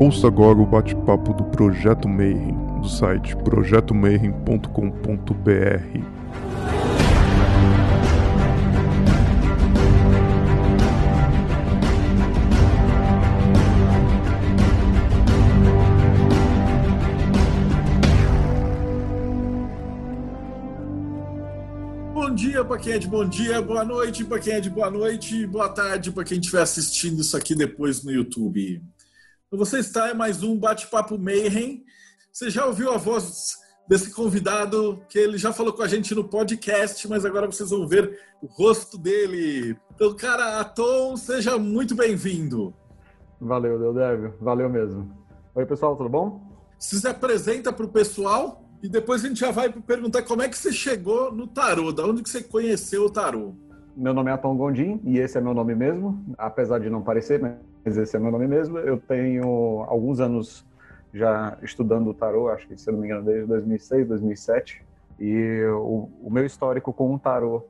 Ouça agora o bate-papo do Projeto Mayhem, do site projetomayhem.com.br. Bom dia para quem é de bom dia, boa noite para quem é de boa noite, boa tarde para quem estiver assistindo isso aqui depois no YouTube. Você está em mais um Bate-Papo Mayhem. Você já ouviu a voz desse convidado, que ele já falou com a gente no podcast, mas agora vocês vão ver o rosto dele. Então, cara, Atom, seja muito bem-vindo. Valeu, Deodébio. Valeu mesmo. Oi, pessoal, tudo bom? Se apresenta para o pessoal e depois a gente já vai perguntar como é que você chegou no tarô, da onde que você conheceu o tarô. Meu nome é Atom Gondim e esse é meu nome mesmo, apesar de não parecer, mas esse é meu nome mesmo. Eu tenho alguns anos já estudando o tarô, acho que, se não me engano, desde 2006, 2007. E o, o meu histórico com o tarô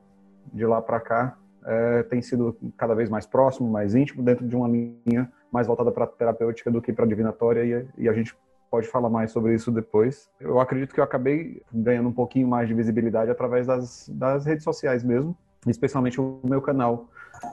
de lá para cá é, tem sido cada vez mais próximo, mais íntimo, dentro de uma linha mais voltada para terapêutica do que para divinatória, e, e a gente pode falar mais sobre isso depois. Eu acredito que eu acabei ganhando um pouquinho mais de visibilidade através das, das redes sociais mesmo, especialmente o meu canal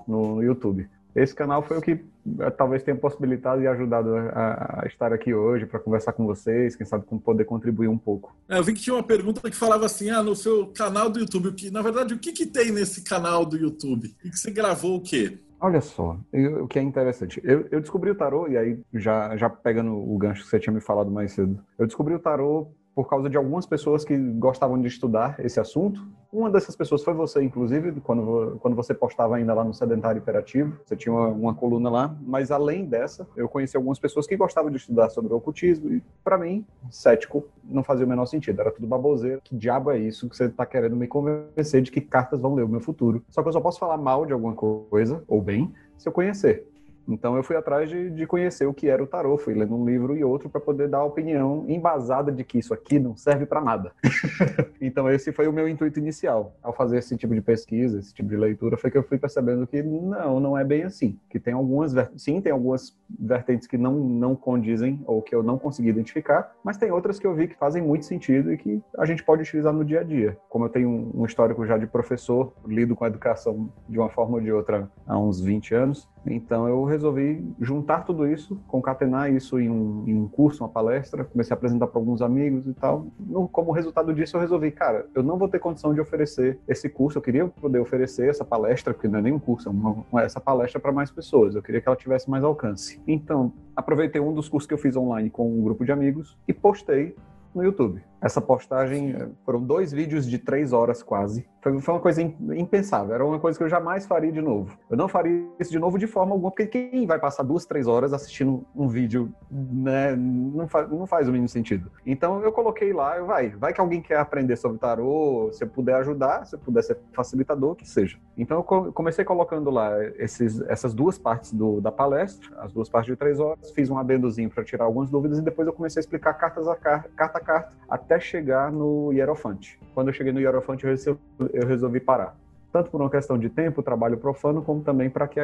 no YouTube. Esse canal foi o que eh, talvez tenha possibilitado e ajudado a, a estar aqui hoje para conversar com vocês, quem sabe com poder contribuir um pouco. É, eu vi que tinha uma pergunta que falava assim, ah, no seu canal do YouTube, que na verdade o que, que tem nesse canal do YouTube? E que você gravou o quê? Olha só, eu, o que é interessante. Eu, eu, descobri o tarô, e aí, já, já pegando o gancho que você tinha me falado mais cedo, eu descobri o tarô por causa de algumas pessoas que gostavam de estudar esse assunto. Uma dessas pessoas foi você, inclusive, quando, quando você postava ainda lá no Sedentário Imperativo, você tinha uma, uma coluna lá, mas além dessa, eu conheci algumas pessoas que gostavam de estudar sobre o ocultismo, e para mim, cético, não fazia o menor sentido, era tudo baboseiro. Que diabo é isso que você está querendo me convencer de que cartas vão ler o meu futuro? Só que eu só posso falar mal de alguma coisa, ou bem, se eu conhecer. Então eu fui atrás de, de, conhecer o que era o tarô, fui lendo um livro e outro para poder dar a opinião embasada de que isso aqui não serve para nada. então esse foi o meu intuito inicial. Ao fazer esse tipo de pesquisa, esse tipo de leitura, foi que eu fui percebendo que não, não é bem assim. Que tem algumas, sim, tem algumas vertentes que não, não condizem ou que eu não consegui identificar, mas tem outras que eu vi que fazem muito sentido e que a gente pode utilizar no dia a dia. Como eu tenho um histórico já de professor, lido com a educação de uma forma ou de outra há uns 20 anos, então eu resolvi juntar tudo isso, concatenar isso em um, em um curso, uma palestra, comecei a apresentar para alguns amigos e tal. No, como resultado disso, eu resolvi, cara, eu não vou ter condição de oferecer esse curso, eu queria poder oferecer essa palestra, porque não é nem um curso, é uma, essa palestra para mais pessoas, eu queria que ela tivesse mais alcance. Então, aproveitei um dos cursos que eu fiz online com um grupo de amigos e postei no YouTube. Essa postagem foram dois vídeos de três horas quase. Foi, foi, uma coisa impensável, era uma coisa que eu jamais faria de novo. Eu não faria isso de novo de forma alguma, porque quem vai passar duas, três horas assistindo um vídeo, né, não, fa não faz o mínimo sentido. Então eu coloquei lá, eu, vai, vai que alguém quer aprender sobre tarô, se eu puder ajudar, se eu puder ser facilitador, que seja. Então eu comecei colocando lá esses, essas duas partes do, da palestra, as duas partes de três horas, fiz um adendozinho para tirar algumas dúvidas e depois eu comecei a explicar cartas a carta, carta a carta, até chegar no Hierofante. Quando eu cheguei no Hierofante, eu resolvi parar tanto por uma questão de tempo, trabalho profano, como também para que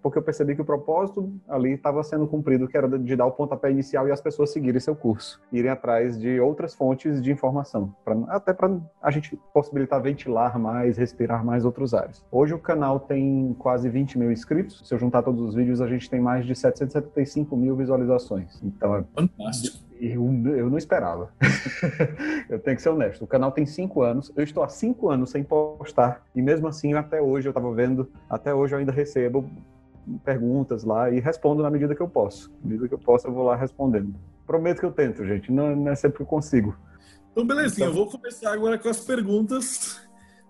porque eu percebi que o propósito ali estava sendo cumprido, que era de dar o pontapé inicial e as pessoas seguirem seu curso, irem atrás de outras fontes de informação, pra, até para a gente possibilitar ventilar mais, respirar mais outros ares. Hoje o canal tem quase 20 mil inscritos, se eu juntar todos os vídeos, a gente tem mais de 775 mil visualizações. Então é fantástico. Eu, eu não esperava. eu tenho que ser honesto. O canal tem cinco anos. Eu estou há cinco anos sem postar. E mesmo assim, até hoje, eu estava vendo, até hoje eu ainda recebo perguntas lá e respondo na medida que eu posso. Na medida que eu posso, eu vou lá respondendo. Prometo que eu tento, gente. Não, não é sempre que eu consigo. Então, belezinha. Então... Eu vou começar agora com as perguntas.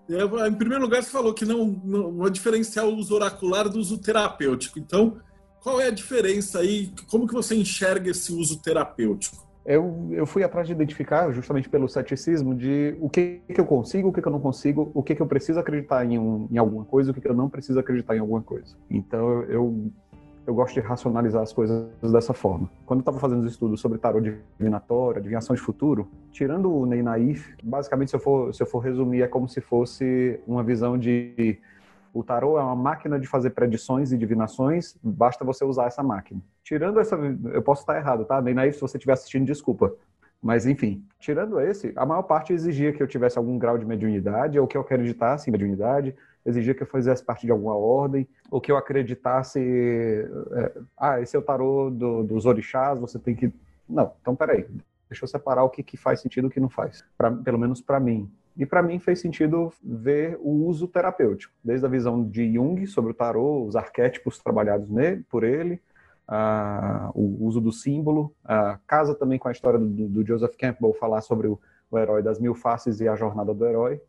Em primeiro lugar, você falou que não, não vai diferenciar o uso oracular do uso terapêutico. Então, qual é a diferença aí? Como que você enxerga esse uso terapêutico? Eu, eu fui atrás de identificar, justamente pelo ceticismo, de o que, que eu consigo, o que, que eu não consigo, o que, que eu preciso acreditar em, um, em alguma coisa, o que, que eu não preciso acreditar em alguma coisa. Então, eu, eu gosto de racionalizar as coisas dessa forma. Quando eu estava fazendo os estudos sobre tarot divinatório, adivinhação de futuro, tirando o Ney Naif, basicamente, se eu, for, se eu for resumir, é como se fosse uma visão de o tarô é uma máquina de fazer predições e divinações, basta você usar essa máquina. Tirando essa, eu posso estar errado, tá? Bem naí, se você estiver assistindo, desculpa. Mas, enfim, tirando esse, a maior parte exigia que eu tivesse algum grau de mediunidade, ou que eu acreditasse em mediunidade, exigia que eu fizesse parte de alguma ordem, ou que eu acreditasse, é, ah, esse é o tarô do, dos orixás, você tem que... Não, então peraí, deixa eu separar o que, que faz sentido e o que não faz, pra, pelo menos para mim. E para mim fez sentido ver o uso terapêutico, desde a visão de Jung sobre o tarô, os arquétipos trabalhados nele, por ele, uh, o uso do símbolo, uh, casa também com a história do, do Joseph Campbell falar sobre o, o, herói das mil faces e a jornada do herói.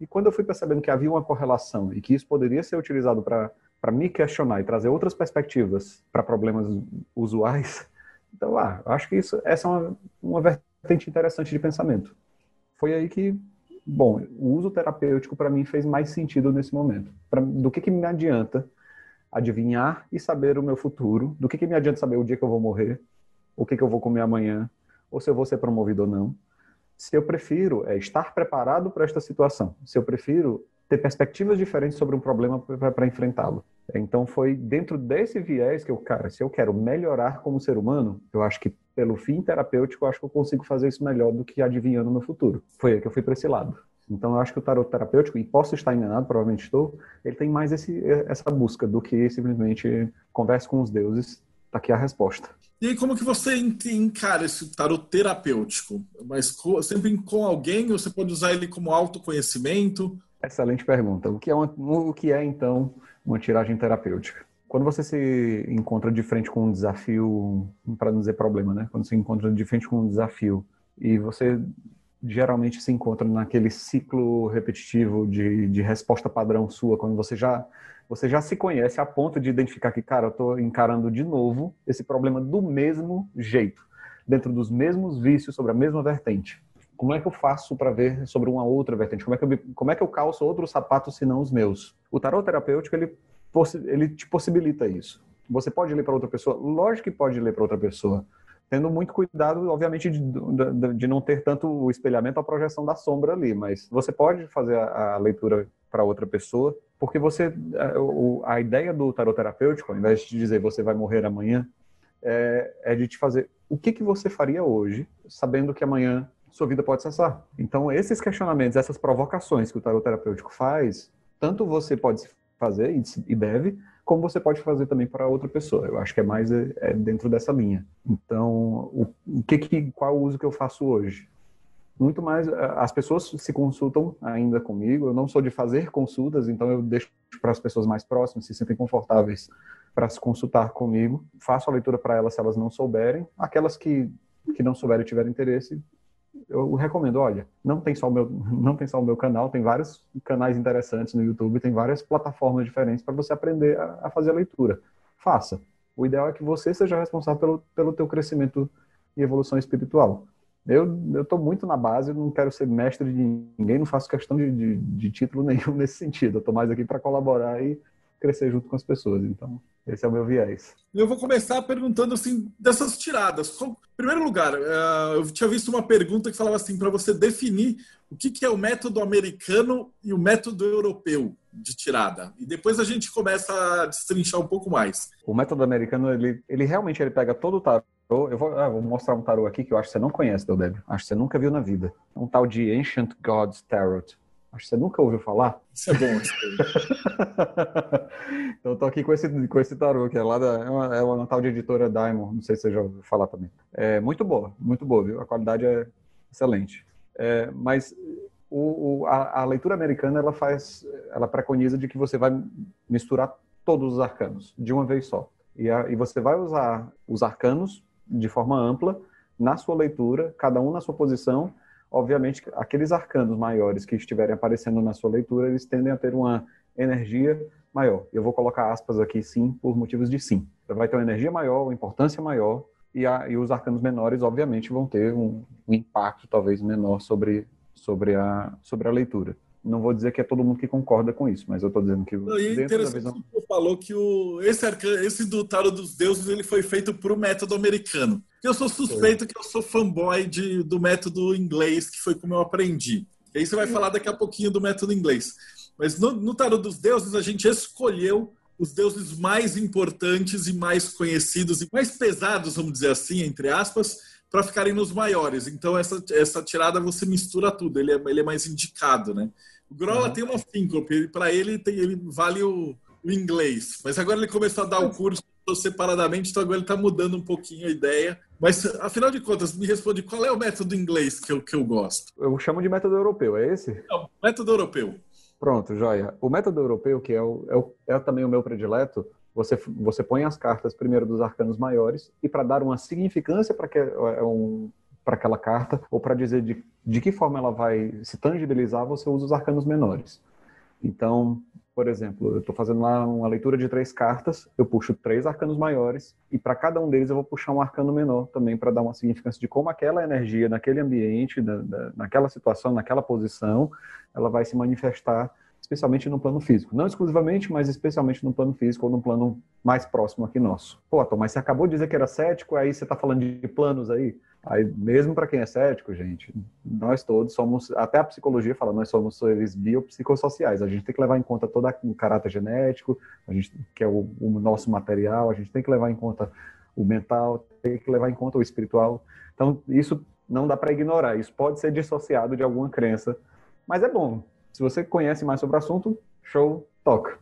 E quando eu fui percebendo que havia uma correlação e que isso poderia ser utilizado para me questionar e trazer outras perspectivas para problemas usuais, então, ah, acho que isso, essa é uma, uma vertente interessante de pensamento. Foi aí que bom, o uso terapêutico para mim fez mais sentido nesse momento. Pra, do que, que me adianta adivinhar e saber o meu futuro? Do que, que me adianta saber o dia que eu vou morrer? O que, que eu vou comer amanhã? Ou se eu vou ser promovido ou não? Se eu prefiro é estar preparado para esta situação. Se eu prefiro ter perspectivas diferentes sobre um problema para enfrentá-lo. Então foi dentro desse viés que eu, cara, se eu quero melhorar como ser humano, eu acho que pelo fim terapêutico, eu acho que eu consigo fazer isso melhor do que adivinhando o meu futuro. Foi aí que eu fui para esse lado. Então eu acho que o tarot terapêutico, e posso estar enganado, provavelmente estou, ele tem mais esse, essa busca do que simplesmente converse com os deuses, tá aqui a resposta. E aí, como que você encara esse tarot terapêutico? Mas sempre com alguém ou você pode usar ele como autoconhecimento? Excelente pergunta. O que é, uma, o que é então uma tiragem terapêutica? Quando você se encontra de frente com um desafio, para não dizer problema, né? Quando você encontra de frente com um desafio e você geralmente se encontra naquele ciclo repetitivo de, de resposta padrão sua, quando você já você já se conhece a ponto de identificar que, cara, eu estou encarando de novo esse problema do mesmo jeito, dentro dos mesmos vícios, sobre a mesma vertente. Como é que eu faço para ver sobre uma outra vertente? Como é que eu, como é que eu calço outros sapatos senão os meus? O tarot terapêutico, ele ele te possibilita isso. Você pode ler para outra pessoa? Lógico que pode ler para outra pessoa. Tendo muito cuidado, obviamente, de, de, de, não ter tanto o espelhamento, a projeção da sombra ali, mas você pode fazer a, a leitura para outra pessoa, porque você, a, a, ideia do tarot terapêutico, ao invés de dizer você vai morrer amanhã, é, é de te fazer o que, que você faria hoje, sabendo que amanhã sua vida pode cessar. Então, esses questionamentos, essas provocações que o tarot terapêutico faz, tanto você pode fazer e deve, como você pode fazer também para outra pessoa. Eu acho que é mais é, é dentro dessa linha. Então, o, o que, que qual o uso que eu faço hoje? Muito mais, as pessoas se consultam ainda comigo. Eu não sou de fazer consultas, então eu deixo para as pessoas mais próximas, se sentem confortáveis para se consultar comigo. Faço a leitura para elas se elas não souberem. Aquelas que, que não souberem e tiverem interesse, eu recomendo, olha, não tem só o meu, não tem só o meu canal, tem vários canais interessantes no YouTube, tem várias plataformas diferentes para você aprender a, a, fazer a leitura. Faça. O ideal é que você seja responsável pelo, pelo teu crescimento e evolução espiritual. Eu estou muito na base, não quero ser mestre de ninguém, não faço questão de, de, de título nenhum nesse sentido. Eu estou mais aqui para colaborar e crescer junto com as pessoas. Então, esse é o meu viés. Eu vou começar perguntando assim dessas tiradas. Em primeiro lugar, eh, eu tinha visto uma pergunta que falava assim para você definir o que, é o método americano e o método europeu de tirada. E depois a gente começa a destrinchar um pouco mais. O método americano, ele, ele realmente ele pega todo o tarô. Eu vou, ah, vou mostrar um tarô aqui que eu acho que você não conhece, Deldébio. Acho que você nunca viu na vida. Um tal de Ancient Gods Tarot. Acho que você nunca ouviu falar. Isso é bom. Isso então, eu tô aqui com esse, com esse tarô, que é lá da. É uma, é uma tal de editora Diamond, não sei se você já ouviu falar também. É muito boa, muito boa, viu? A qualidade é excelente. É, mas o, o, a, a, leitura americana, ela faz. Ela preconiza de que você vai misturar todos os arcanos de uma vez só. E, a, e você vai usar os arcanos de forma ampla na sua leitura, cada um na sua posição obviamente, aqueles arcanos maiores que estiverem aparecendo na sua leitura, eles tendem a ter uma energia maior. Eu vou colocar aspas aqui, sim, por motivos de sim. Vai ter uma energia maior, uma importância maior, e, a, e os arcanos menores, obviamente, vão ter um, um, impacto talvez menor sobre, sobre, a, sobre a leitura. Não vou dizer que é todo mundo que concorda com isso, mas eu estou dizendo que. Não, e dentro da visão... que você falou que o, esse, arcano, esse do Tarot dos Deuses ele foi feito por um método americano. Eu sou suspeito que eu sou fanboy de, do método inglês, que foi como eu aprendi. E aí você vai falar daqui a pouquinho do método inglês. Mas no, no dos deuses, a gente escolheu os deuses mais importantes e mais conhecidos e mais pesados, vamos dizer assim, entre aspas, para ficarem nos maiores. Então, essa, essa tirada você mistura tudo, ele é, ele é mais indicado, né? O Grola uhum. tem uma síncope, para ele, tem, ele vale o, o, inglês, mas agora ele começou a dar o curso separadamente, então agora ele está mudando um pouquinho a ideia. Mas, afinal de contas, me responde qual é o método inglês que eu, que eu gosto? Eu chamo de método europeu, é esse? Não, método europeu. Pronto, joia. O método europeu, que é, o, é, o, é também o meu predileto, você, você põe as cartas primeiro dos arcanos maiores e para dar uma significância para que, é um, aquela carta ou para dizer de, de que forma ela vai se tangibilizar, você usa os arcanos menores. Então, por exemplo, eu estou fazendo lá uma leitura de três cartas, eu puxo três arcanos maiores e para cada um deles eu vou puxar um arcano menor também para dar uma significância de como aquela energia naquele ambiente, da, da, naquela situação, naquela posição, ela vai se manifestar especialmente no plano físico. Não exclusivamente, mas especialmente no plano físico ou no plano mais próximo aqui nosso. Pô, Tom, mas você acabou de dizer que era cético, aí você está falando de planos aí? Aí, mesmo para quem é cético, gente, nós todos somos, até a psicologia fala, nós somos seres biopsicossociais. A gente tem que levar em conta todo o caráter genético, a gente que é o, o nosso material, a gente tem que levar em conta o mental, tem que levar em conta o espiritual. Então, isso não dá para ignorar. Isso pode ser dissociado de alguma crença, mas é bom. Se você conhece mais sobre o assunto, show, toca.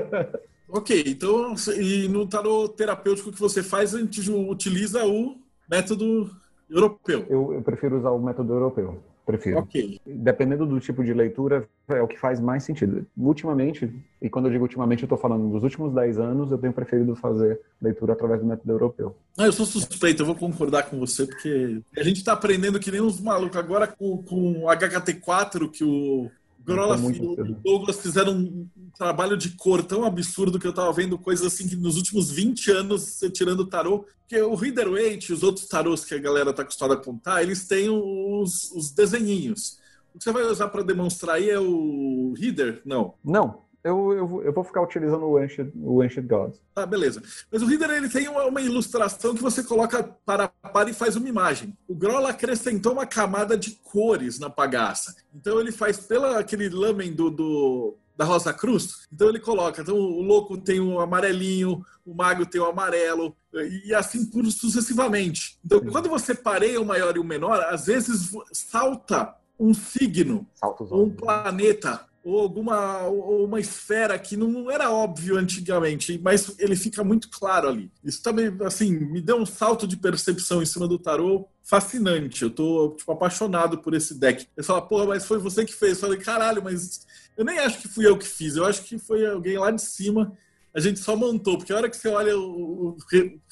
ok, então, e no tarot terapêutico que você faz, a gente utiliza o método europeu. Eu, eu prefiro usar o método europeu. Prefiro. Ok. Dependendo do tipo de leitura, é o que faz mais sentido. Ultimamente, e quando eu digo ultimamente, eu estou falando dos últimos 10 anos, eu tenho preferido fazer leitura através do método europeu. Ah, eu sou suspeito, eu vou concordar com você, porque a gente está aprendendo que nem uns malucos. Agora com, com o HKT4, que o Grola e o Douglas fizeram um trabalho de cor tão absurdo que eu tava vendo coisas assim que nos últimos 20 anos, tirando o tarô, porque o Reader Waite e os outros tarôs que a galera tá acostumada a contar, eles têm os, os desenhinhos. O que você vai usar para demonstrar aí é o Reader? Não. Não, eu, eu, eu, vou ficar utilizando o Ancient, o Ancient Gods. Ah, beleza. Mas o Reader ele tem uma, uma, ilustração que você coloca para para e faz uma imagem. O Groll acrescentou uma camada de cores na pagaça. Então ele faz pela aquele lamen do, do da Rosa Cruz. Então ele coloca, então o louco tem o amarelinho, o mago tem o amarelo e assim por sucessivamente. Então Sim. quando você pareia o maior e o menor, às vezes salta um signo, um planeta ou alguma ou uma esfera que não era óbvio antigamente, mas ele fica muito claro ali. Isso também, assim, me deu um salto de percepção em cima do tarô fascinante. Eu tô, tipo, apaixonado por esse deck. Eu falo, porra, mas foi você que fez. Eu falei, caralho, mas eu nem acho que fui eu que fiz. Eu acho que foi alguém lá de cima. A gente só montou, porque a hora que você olha o,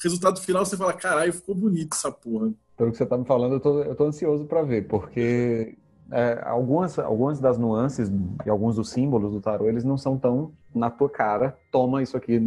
resultado final, você fala, caralho, ficou bonito essa porra. Pelo que você tá me falando, eu tô, eu tô ansioso para ver, porque é, algumas, algumas das nuances e alguns dos símbolos do tarô, eles não são tão na tua cara, toma isso aqui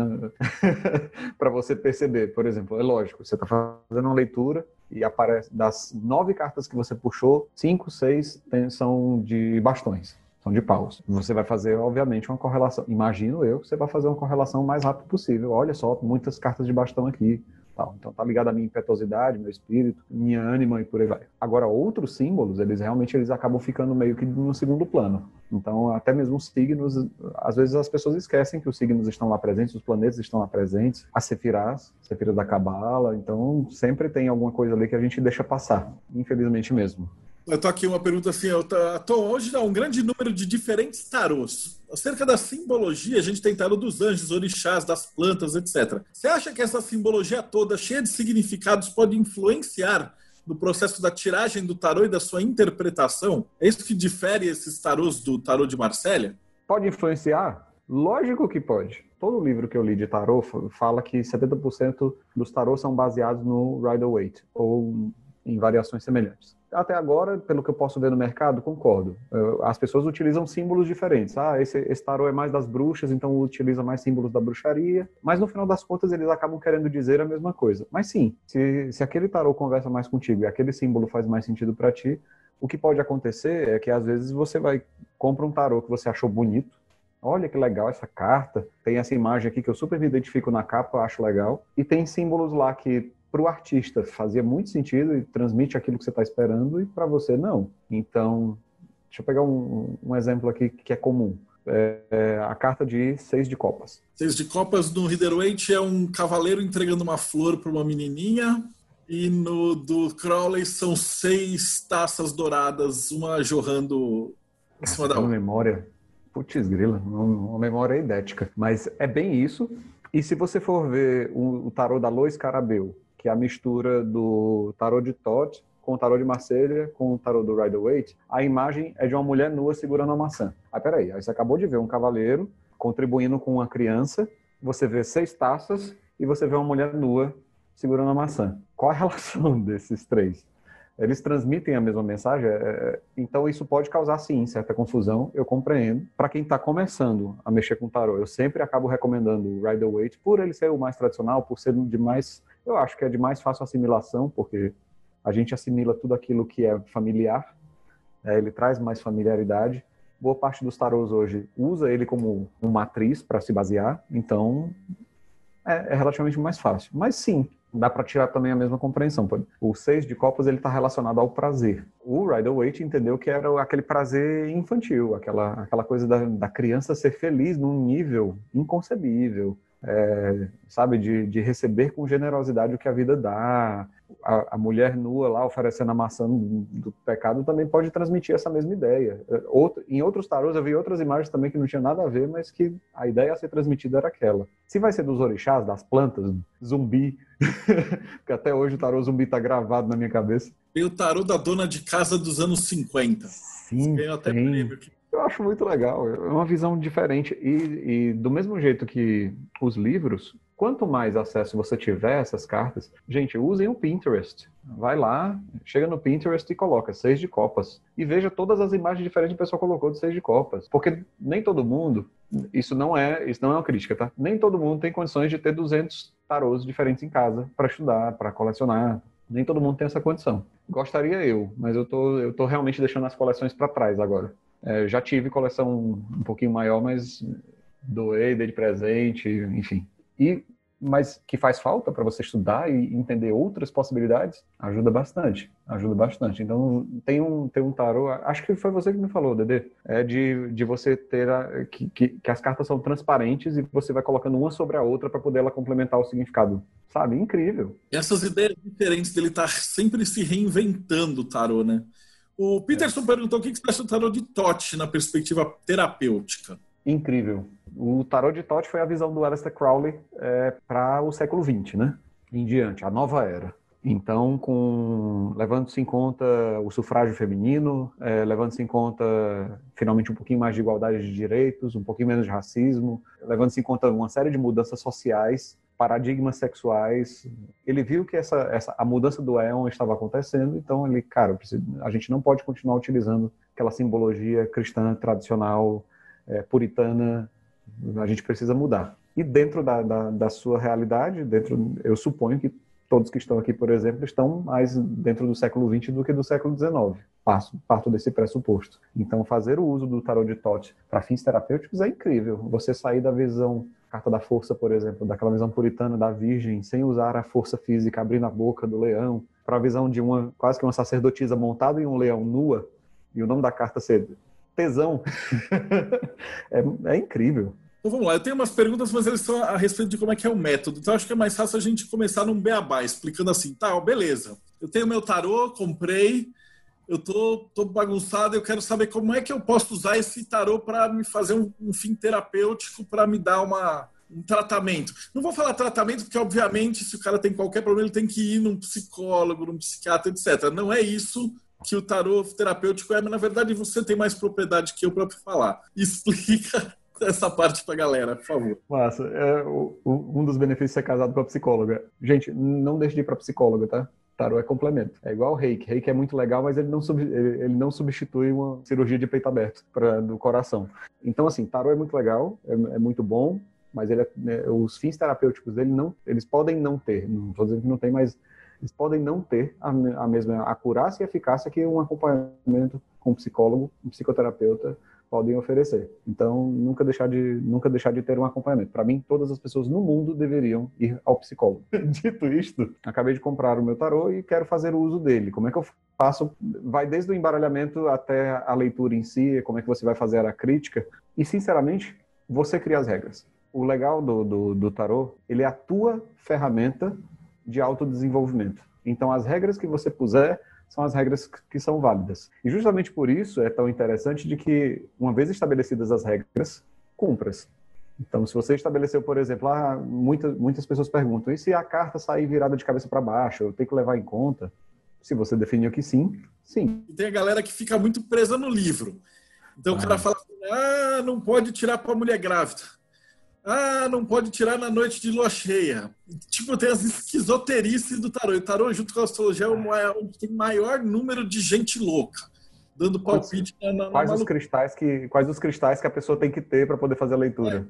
para você perceber. Por exemplo, é lógico, você está fazendo uma leitura e aparece das nove cartas que você puxou, cinco, seis tem, são de bastões. São de paus. Você vai fazer, obviamente, uma correlação. Imagino eu que você vai fazer uma correlação o mais rápido possível. Olha só, muitas cartas de bastão aqui tal. Então tá ligado à minha impetuosidade, meu espírito, minha ânima e por aí vai. Agora outros símbolos, eles realmente eles acabam ficando meio que no segundo plano. Então até mesmo os signos, às vezes as pessoas esquecem que os signos estão lá presentes, os planetas estão lá presentes, as sefirás, sefiras da cabala, então sempre tem alguma coisa ali que a gente deixa passar, infelizmente mesmo. Eu tô aqui uma pergunta assim, eu tô, hoje há um grande número de diferentes tarôs. Acerca da simbologia, a gente tem tarô dos anjos, orixás, das plantas, etc. Você acha que essa simbologia toda, cheia de significados, pode influenciar no processo da tiragem do tarô e da sua interpretação? É isso que difere esses tarôs do tarô de Marsella? Pode influenciar? Lógico que pode. Todo livro que eu li de tarô fala que 70% dos tarôs são baseados no Rider-Waite ou em variações semelhantes até agora, pelo que eu posso ver no mercado, concordo. As pessoas utilizam símbolos diferentes. Ah, esse, esse tarô é mais das bruxas, então utiliza mais símbolos da bruxaria. Mas no final das contas, eles acabam querendo dizer a mesma coisa. Mas sim, se, se aquele tarô conversa mais contigo e aquele símbolo faz mais sentido para ti, o que pode acontecer é que às vezes você vai compra um tarô que você achou bonito. Olha que legal essa carta. Tem essa imagem aqui que eu super me identifico na capa, acho legal. E tem símbolos lá que para o artista fazia muito sentido e transmite aquilo que você está esperando e para você não. Então, deixa eu pegar um, um, exemplo aqui que é comum. é, é a carta de seis de copas. Seis de copas no Rider-Waite é um cavaleiro entregando uma flor para uma menininha. E no do Crowley são seis taças douradas, uma jorrando em cima da outra. memória, putz grila, uma memória idética. Mas é bem isso. E se você for ver o, o tarô da Lois Carabeu, que é a mistura do tarô de Todd com o tarô de Marselha, com o tarô do Rider-Waite, a imagem é de uma mulher nua segurando uma maçã. Ah, peraí, aí você acabou de ver um cavaleiro contribuindo com uma criança, você vê seis taças e você vê uma mulher nua segurando a maçã. Qual a relação desses três? Eles transmitem a mesma mensagem, é, é, então isso pode causar sim certa confusão, eu compreendo. Para quem está começando a mexer com tarô, eu sempre acabo recomendando o Rider Waite por ele ser o mais tradicional, por ser de mais, eu acho que é de mais fácil assimilação, porque a gente assimila tudo aquilo que é familiar, é, ele traz mais familiaridade. Boa parte dos tarôs hoje usa ele como uma matriz para se basear, então é, é relativamente mais fácil. Mas sim, dá para tirar também a mesma compreensão. O seis de copas ele está relacionado ao prazer. O Rider Waite entendeu que era aquele prazer infantil, aquela, aquela coisa da, da criança ser feliz num nível inconcebível, é, sabe, de, de receber com generosidade o que a vida dá, a, a, mulher nua lá oferecendo a maçã do, do, pecado também pode transmitir essa mesma ideia. Outro, em outros tarôs eu vi outras imagens também que não tinham nada a ver, mas que a ideia a ser transmitida era aquela. Se vai ser dos orixás, das plantas, zumbi, que até hoje o tarô zumbi está gravado na minha cabeça. Tem o tarô da dona de casa dos anos 50. Sim, tem até tem. prêmio que eu acho muito legal, é uma visão diferente. E, e, do mesmo jeito que os livros, quanto mais acesso você tiver a essas cartas, gente, usem o Pinterest. Vai lá, chega no Pinterest e coloca seis de copas. E veja todas as imagens diferentes que o pessoal colocou de seis de copas. Porque nem todo mundo, isso não é, isso não é uma crítica, tá? Nem todo mundo tem condições de ter 200 tarôs diferentes em casa para estudar, para colecionar. Nem todo mundo tem essa condição. Gostaria eu, mas eu tô, eu tô realmente deixando as coleções para trás agora. É, já tive coleção um pouquinho maior, mas doei, dei de presente, enfim. E mas que faz falta para você estudar e entender outras possibilidades, ajuda bastante, ajuda bastante. Então tem um tem um tarô, acho que foi você que me falou, Dede, é de, de você ter a, que, que, que as cartas são transparentes e você vai colocando uma sobre a outra para poder ela complementar o significado, sabe? Incrível. Essas ideias diferentes dele tá sempre se reinventando o tarô, né? O Peterson perguntou o que você acha do tarô de Tote na perspectiva terapêutica. Incrível. O tarô de Tote foi a visão do Aleister Crowley é, para o século XX, né? Em diante, a nova era. Então, com levando-se em conta o sufrágio feminino, é, levando-se em conta finalmente um pouquinho mais de igualdade de direitos, um pouquinho menos de racismo, levando-se em conta uma série de mudanças sociais paradigmas sexuais. Ele viu que essa, essa a mudança do éon estava acontecendo, então ele, cara, a gente não pode continuar utilizando aquela simbologia cristã tradicional, é, puritana. A gente precisa mudar. E dentro da, da, da sua realidade, dentro, eu suponho que todos que estão aqui, por exemplo, estão mais dentro do século XX do que do século XIX. Parto, parto desse pressuposto. Então, fazer o uso do tarot de Tote para fins terapêuticos é incrível. Você sair da visão Carta da Força, por exemplo, daquela visão puritana da Virgem, sem usar a força física, abrindo a boca do leão, para a visão de uma quase que uma sacerdotisa montada em um leão nua, e o nome da carta ser tesão. é, é, incrível. Então vamos lá, eu tenho umas perguntas, mas elas são a respeito de como é que é o método. Então acho que é mais fácil a gente começar num beabá, explicando assim, tá, beleza, eu tenho meu tarô, comprei, eu tô, tô bagunçado, eu quero saber como é que eu posso usar esse tarô para me fazer um, um fim terapêutico, para me dar uma, um tratamento. Não vou falar tratamento, porque, obviamente, se o cara tem qualquer problema, ele tem que ir num psicólogo, num psiquiatra, etc. Não é isso que o tarô terapêutico é, mas na verdade você tem mais propriedade que eu para falar. Explica essa parte pra galera, por favor. Massa. É, o, um dos benefícios ser casado com a psicóloga. Gente, não deixe de ir pra psicóloga, tá? Tarô é complemento. É igual o reiki. Reiki é muito legal, mas ele não, sub, ele, ele não substitui uma cirurgia de peito aberto pra, do coração. Então, assim, tarô é muito legal, é, é muito bom, mas ele é, né, os fins terapêuticos dele não, eles podem não ter, não estou dizendo que não tem, mas eles podem não ter a, a mesma acurácia e eficácia que um acompanhamento com um psicólogo, um psicoterapeuta podem oferecer. Então, nunca deixar de, nunca deixar de ter um acompanhamento. Para mim, todas as pessoas no mundo deveriam ir ao psicólogo. Dito isto, acabei de comprar o meu tarô e quero fazer o uso dele. Como é que eu faço? Vai desde o embaralhamento até a leitura em si, como é que você vai fazer a crítica. E, sinceramente, você cria as regras. O legal do, do, do tarô, ele é a tua ferramenta de autodesenvolvimento. Então, as regras que você puser são as regras que são válidas. E justamente por isso é tão interessante de que, uma vez estabelecidas as regras, cumpras. Então, se você estabeleceu, por exemplo, ah, muitas, muitas pessoas perguntam, e se a carta sair virada de cabeça para baixo, eu tenho que levar em conta? Se você definiu que sim, sim. E tem a galera que fica muito presa no livro. Então ah. o cara fala assim, ah, não pode tirar para mulher grávida. Ah, não pode tirar na noite de lua cheia. Tipo, tem as esquizoterices do tarô. E o tarô, junto com a astrologia, é onde é tem maior número de gente louca dando palpite na, na quais os cristais que Quais os cristais que a pessoa tem que ter para poder fazer a leitura?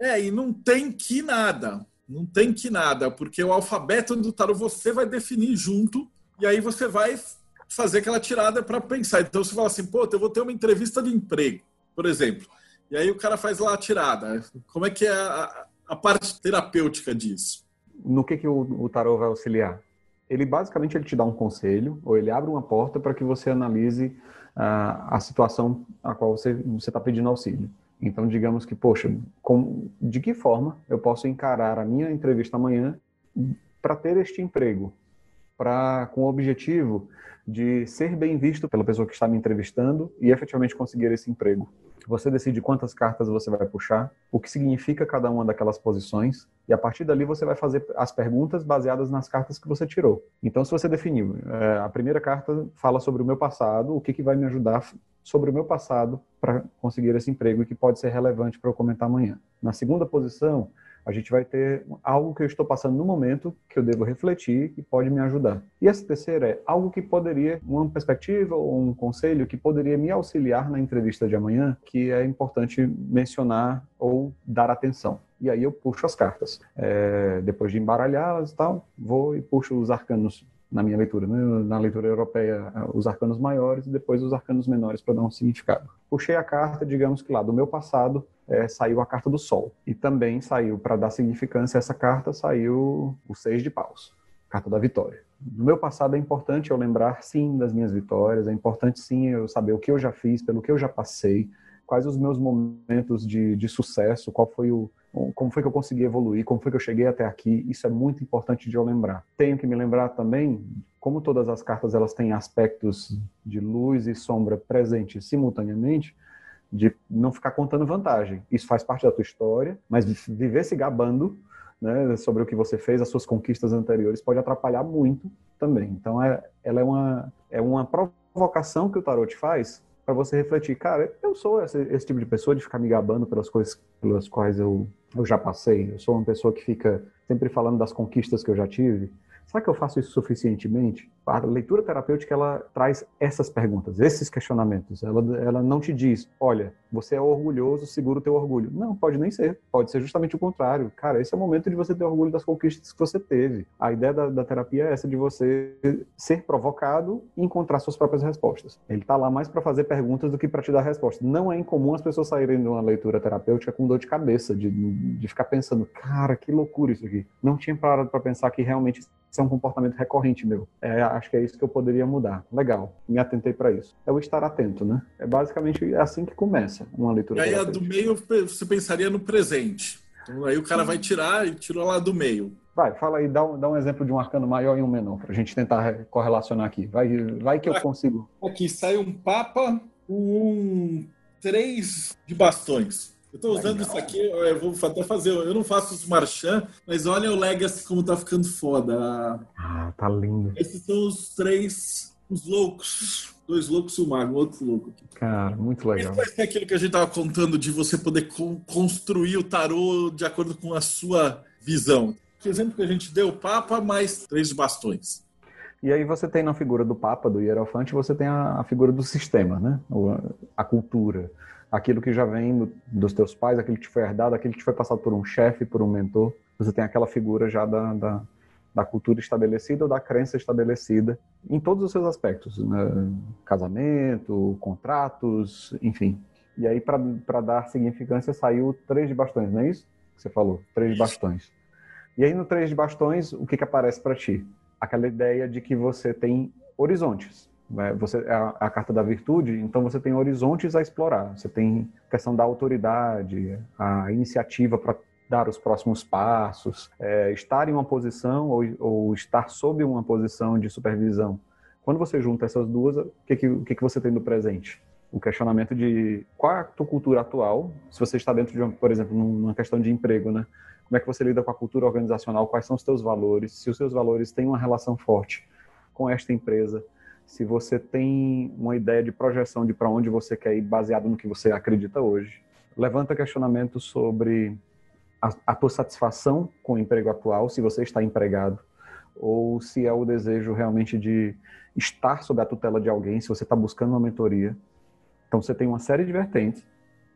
É. é, e não tem que nada. Não tem que nada, porque o alfabeto do tarô você vai definir junto e aí você vai fazer aquela tirada para pensar. Então você fala assim, pô, eu vou ter uma entrevista de emprego, por exemplo. E aí o cara faz lá a tirada. Como é que é a, a parte terapêutica disso? No que, que o, o tarô vai auxiliar? Ele basicamente ele te dá um conselho ou ele abre uma porta para que você analise uh, a situação a qual você está pedindo auxílio. Então, digamos que, poxa, com, de que forma eu posso encarar a minha entrevista amanhã para ter este emprego? Pra, com o objetivo de ser bem visto pela pessoa que está me entrevistando e efetivamente conseguir esse emprego. Você decide quantas cartas você vai puxar, o que significa cada uma daquelas posições, e a partir dali você vai fazer as perguntas baseadas nas cartas que você tirou. Então, se você definiu, é, a primeira carta fala sobre o meu passado, o que, que vai me ajudar sobre o meu passado para conseguir esse emprego e que pode ser relevante para eu comentar amanhã. Na segunda posição, a gente vai ter algo que eu estou passando no momento que eu devo refletir e pode me ajudar. E essa terceira é algo que poderia, uma perspectiva ou um conselho que poderia me auxiliar na entrevista de amanhã, que é importante mencionar ou dar atenção. E aí eu puxo as cartas. É, depois de embaralhá-las e tal, vou e puxo os arcanos na minha leitura, né? na leitura europeia, os arcanos maiores e depois os arcanos menores para dar um significado. Puxei a carta, digamos que lá do meu passado é, saiu a carta do Sol e também saiu para dar significância a essa carta saiu o seis de paus, carta da vitória. No meu passado é importante eu lembrar sim das minhas vitórias, é importante sim eu saber o que eu já fiz, pelo que eu já passei, quais os meus momentos de, de sucesso, qual foi o, como foi que eu consegui evoluir, como foi que eu cheguei até aqui, isso é muito importante de eu lembrar. Tenho que me lembrar também, como todas as cartas elas têm aspectos de luz e sombra presentes simultaneamente, de não ficar contando vantagem. Isso faz parte da tua história, mas viver se gabando né, sobre o que você fez, as suas conquistas anteriores, pode atrapalhar muito também. Então, é, ela é uma, é uma provocação que o tarot faz para você refletir, cara, eu sou esse, esse, tipo de pessoa de ficar me gabando pelas coisas pelas quais eu, eu já passei. Eu sou uma pessoa que fica sempre falando das conquistas que eu já tive. Será que eu faço isso suficientemente? A leitura terapêutica ela traz essas perguntas, esses questionamentos. Ela, ela não te diz, olha, você é orgulhoso, segura o teu orgulho. Não, pode nem ser. Pode ser justamente o contrário. Cara, esse é o momento de você ter orgulho das conquistas que você teve. A ideia da, da terapia é essa de você ser provocado e encontrar suas próprias respostas. Ele está lá mais para fazer perguntas do que para te dar respostas. Não é incomum as pessoas saírem de uma leitura terapêutica com dor de cabeça, de, de ficar pensando, cara, que loucura isso aqui. Não tinha parado para pensar que realmente isso é um comportamento recorrente meu. É, acho que é isso que eu poderia mudar. Legal, me atentei para isso. É o estar atento, né? É basicamente assim que começa uma leitura. E aí, a do meio, você pensaria no presente. Então, aí o cara vai tirar e tirou lá do meio. Vai, fala aí, dá um, dá um exemplo de um arcano maior e um menor, para a gente tentar correlacionar aqui. Vai, vai que eu consigo. Aqui sai um Papa um três de bastões. Eu estou usando isso aqui, eu vou até fazer. Eu não faço os marchand, mas olha o Legacy como tá ficando foda. Ah, tá lindo. Esses são os três, os loucos. Dois loucos e um mago, outro louco. Cara, muito legal. Isso é aquilo que a gente tava contando de você poder construir o tarô de acordo com a sua visão. Que exemplo que a gente deu? Papa mais três bastões. E aí você tem na figura do Papa, do Hierofante, você tem a, a figura do sistema, né? A cultura aquilo que já vem dos teus pais, aquilo que te foi herdado, aquilo que te foi passado por um chefe, por um mentor. Você tem aquela figura já da, da, da, cultura estabelecida ou da crença estabelecida em todos os seus aspectos, né? casamento, contratos, enfim. E aí, para dar significância, saiu três de bastões, não é isso que você falou? Três de bastões. E aí, no três de bastões, o que, que aparece para ti? Aquela ideia de que você tem horizontes. Né? Você é a, a, carta da virtude, então você tem horizontes a explorar. Você tem questão da autoridade, a iniciativa para dar os próximos passos, é, estar em uma posição ou, ou, estar sob uma posição de supervisão. Quando você junta essas duas, o que, que, o que, que você tem no presente? O questionamento de qual é a tua cultura atual, se você está dentro de, uma, por exemplo, numa questão de emprego, né? Como é que você lida com a cultura organizacional? Quais são os teus valores? Se os seus valores têm uma relação forte com esta empresa, se você tem uma ideia de projeção de para onde você quer ir baseado no que você acredita hoje. Levanta questionamento sobre a, a tua satisfação com o emprego atual, se você está empregado, ou se é o desejo realmente de estar sob a tutela de alguém, se você está buscando uma mentoria. Então você tem uma série de vertentes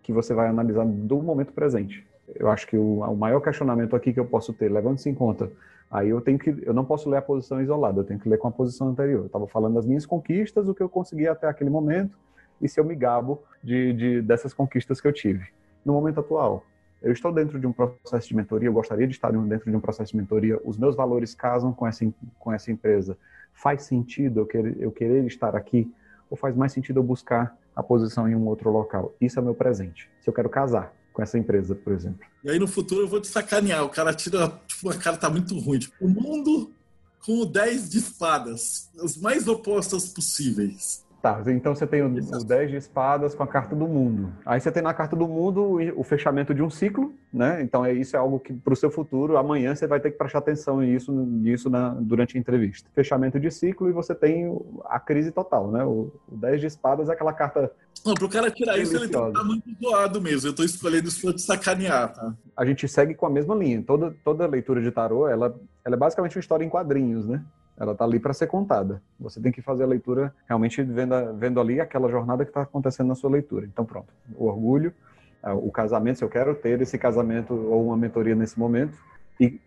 que você vai analisar do momento presente. Eu acho que o, o maior questionamento aqui que eu posso ter, levando-se em conta Aí eu tenho que, eu não posso ler a posição isolada, eu tenho que ler com a posição anterior. Eu estava falando das minhas conquistas, o que eu consegui até aquele momento, e se eu me gabo de, de, dessas conquistas que eu tive. No momento atual, eu estou dentro de um processo de mentoria, eu gostaria de estar dentro de um processo de mentoria, os meus valores casam com essa, com essa empresa. Faz sentido eu querer, eu querer estar aqui, ou faz mais sentido eu buscar a posição em um outro local? Isso é meu presente. Se eu quero casar, com essa empresa, por exemplo. E aí no futuro eu vou te sacanear. O cara tira, tipo, a cara tá muito ruim. Tipo, o mundo com 10 de espadas, as mais opostas possíveis. Tá, então você tem o, o 10 de espadas com a carta do mundo. Aí você tem na carta do mundo o fechamento de um ciclo, né? Então é isso é algo que para o seu futuro, amanhã você vai ter que prestar atenção nisso, nisso na, durante a entrevista. Fechamento de ciclo e você tem a crise total, né? O, o 10 de espadas é aquela carta. Não, pro cara tirar isso, ele tá muito doado mesmo. Eu tô escolhendo isso pra te sacanear, tá? A gente segue com a mesma linha. Toda, toda leitura de tarô, ela, ela é basicamente uma história em quadrinhos, né? Ela está ali para ser contada. Você tem que fazer a leitura realmente vendo, vendo ali aquela jornada que está acontecendo na sua leitura. Então, pronto. O orgulho, é, o casamento, se eu quero ter esse casamento ou uma mentoria nesse momento. E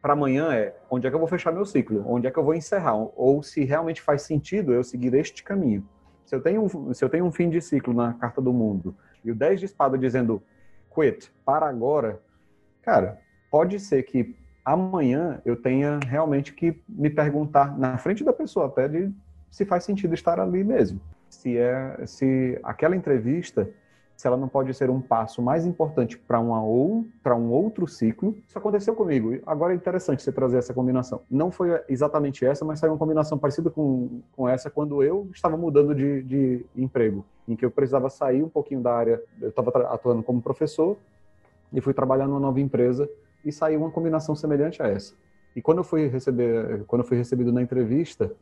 para amanhã é onde é que eu vou fechar meu ciclo? Onde é que eu vou encerrar? Ou se realmente faz sentido eu seguir este caminho. Se eu tenho um, se eu tenho um fim de ciclo na carta do mundo e o 10 de espada dizendo quit, para agora, cara, pode ser que amanhã eu tenha realmente que me perguntar na frente da pessoa até de se faz sentido estar ali mesmo. Se é se aquela entrevista, se ela não pode ser um passo mais importante para uma ou para um outro ciclo. Isso aconteceu comigo. Agora é interessante você trazer essa combinação. Não foi exatamente essa, mas saiu uma combinação parecida com, com essa quando eu estava mudando de, de emprego, em que eu precisava sair um pouquinho da área. Eu estava atuando como professor e fui trabalhar numa nova empresa e saiu uma combinação semelhante a essa. E quando eu fui receber, quando eu fui recebido na entrevista,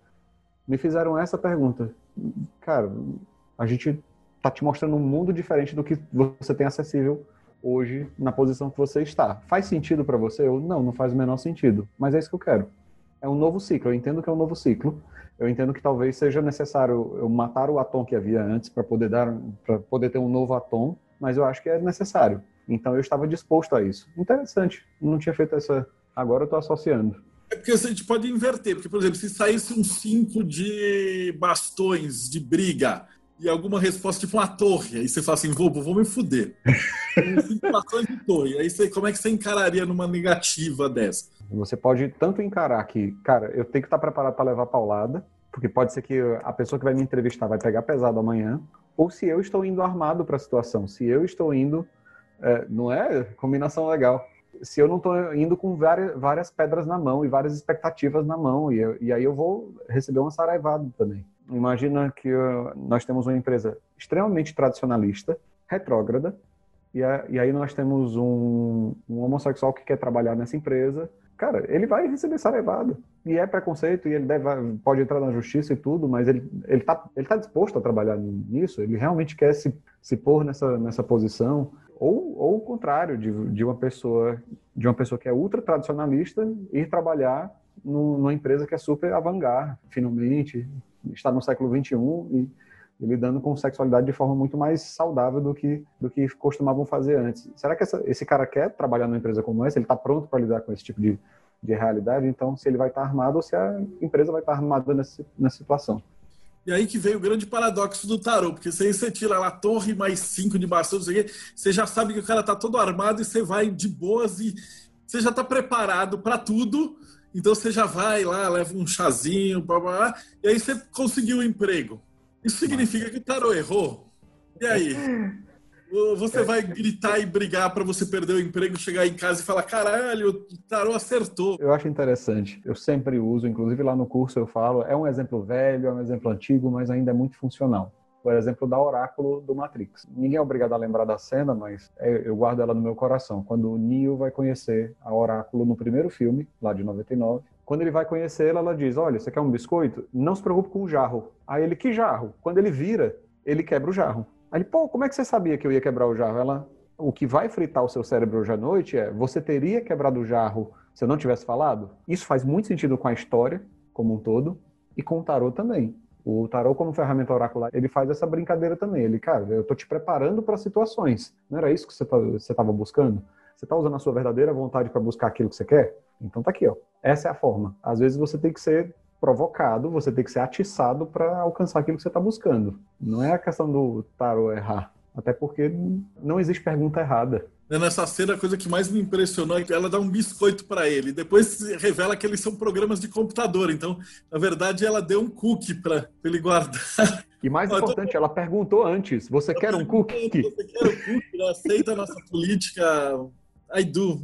me fizeram essa pergunta: cara, a gente tá te mostrando um mundo diferente do que você tem acessível hoje na posição que você está. Faz sentido para você? Eu não, não faz o menor sentido, mas é isso que eu quero. É um novo ciclo. Eu entendo que é um novo ciclo. Eu entendo que talvez seja necessário eu matar o atom que havia antes para poder dar, para poder ter um novo atom, mas eu acho que é necessário. Então eu estava disposto a isso. Interessante. Não tinha feito essa. Agora eu estou associando. É porque a gente pode inverter, porque, por exemplo, se saísse um cinco de bastões de briga e alguma resposta tipo uma torre, aí você fala assim, vou, vou me fuder. cinco bastões de torre. Aí você, como é que você encararia numa negativa dessa? Você pode tanto encarar que, cara, eu tenho que estar preparado para levar paulada, porque pode ser que a pessoa que vai me entrevistar vai pegar pesado amanhã, ou se eu estou indo armado para a situação, se eu estou indo é, não é combinação legal. Se eu não estou indo com várias, várias pedras na mão e várias expectativas na mão, e, eu, e aí eu vou receber uma saraivada também. Imagina que uh, nós temos uma empresa extremamente tradicionalista, retrógrada, e, a, e aí nós temos um, um homossexual que quer trabalhar nessa empresa, cara, ele vai receber saraivada. E é preconceito, e ele deve, pode entrar na justiça e tudo, mas ele ele está ele tá disposto a trabalhar nisso, ele realmente quer se, se pôr nessa, nessa posição ou, ou o contrário de, de uma pessoa de uma pessoa que é ultra tradicionalista ir trabalhar no, numa empresa que é super avant-garde, finalmente está no século 21 e, e, lidando com sexualidade de forma muito mais saudável do que do que costumavam fazer antes. Será que essa, esse cara quer trabalhar numa empresa como essa? Ele está pronto para lidar com esse tipo de, de realidade? Então, se ele vai estar tá armado ou se a empresa vai estar tá armada nessa, nessa situação. E aí que veio o grande paradoxo do tarô, porque se você tira lá torre mais cinco de bastão, você já sabe que o cara tá todo armado e você vai de boas e você já está preparado para tudo, então você já vai lá, leva um chazinho, blá, blá, blá, e aí você conseguiu o um emprego. Isso significa que o tarô errou? E aí? Você vai gritar e brigar para você perder o emprego, chegar em casa e falar: caralho, o tarô acertou. Eu acho interessante. Eu sempre uso, inclusive lá no curso eu falo: é um exemplo velho, é um exemplo antigo, mas ainda é muito funcional por exemplo, da Oráculo do Matrix. Ninguém é obrigado a lembrar da cena, mas eu guardo ela no meu coração. Quando o Neo vai conhecer a Oráculo no primeiro filme, lá de 99, quando ele vai conhecê-la, ela diz: Olha, você quer um biscoito? Não se preocupe com o jarro. Aí ele: Que jarro? Quando ele vira, ele quebra o jarro. Aí ele: Pô, como é que você sabia que eu ia quebrar o jarro? Ela: O que vai fritar o seu cérebro hoje à noite é: Você teria quebrado o jarro se eu não tivesse falado? Isso faz muito sentido com a história como um todo e com o tarô também. O tarô, como ferramenta oracular, ele faz essa brincadeira também. Ele, cara, eu tô te preparando para situações. Não era isso que você estava tá, buscando? Você está usando a sua verdadeira vontade para buscar aquilo que você quer? Então tá aqui, ó. Essa é a forma. Às vezes você tem que ser provocado, você tem que ser atiçado para alcançar aquilo que você está buscando. Não é a questão do tarô errar. Até porque não existe pergunta errada. Né, nessa cena, a coisa que mais me impressionou é que ela dá um biscoito para ele. Depois revela que eles são programas de computador. Então, na verdade, ela deu um cookie para ele guardar. E mais importante, tô... ela perguntou antes: Você quer um cookie? Você quer um cookie? Aceita a nossa política? I do.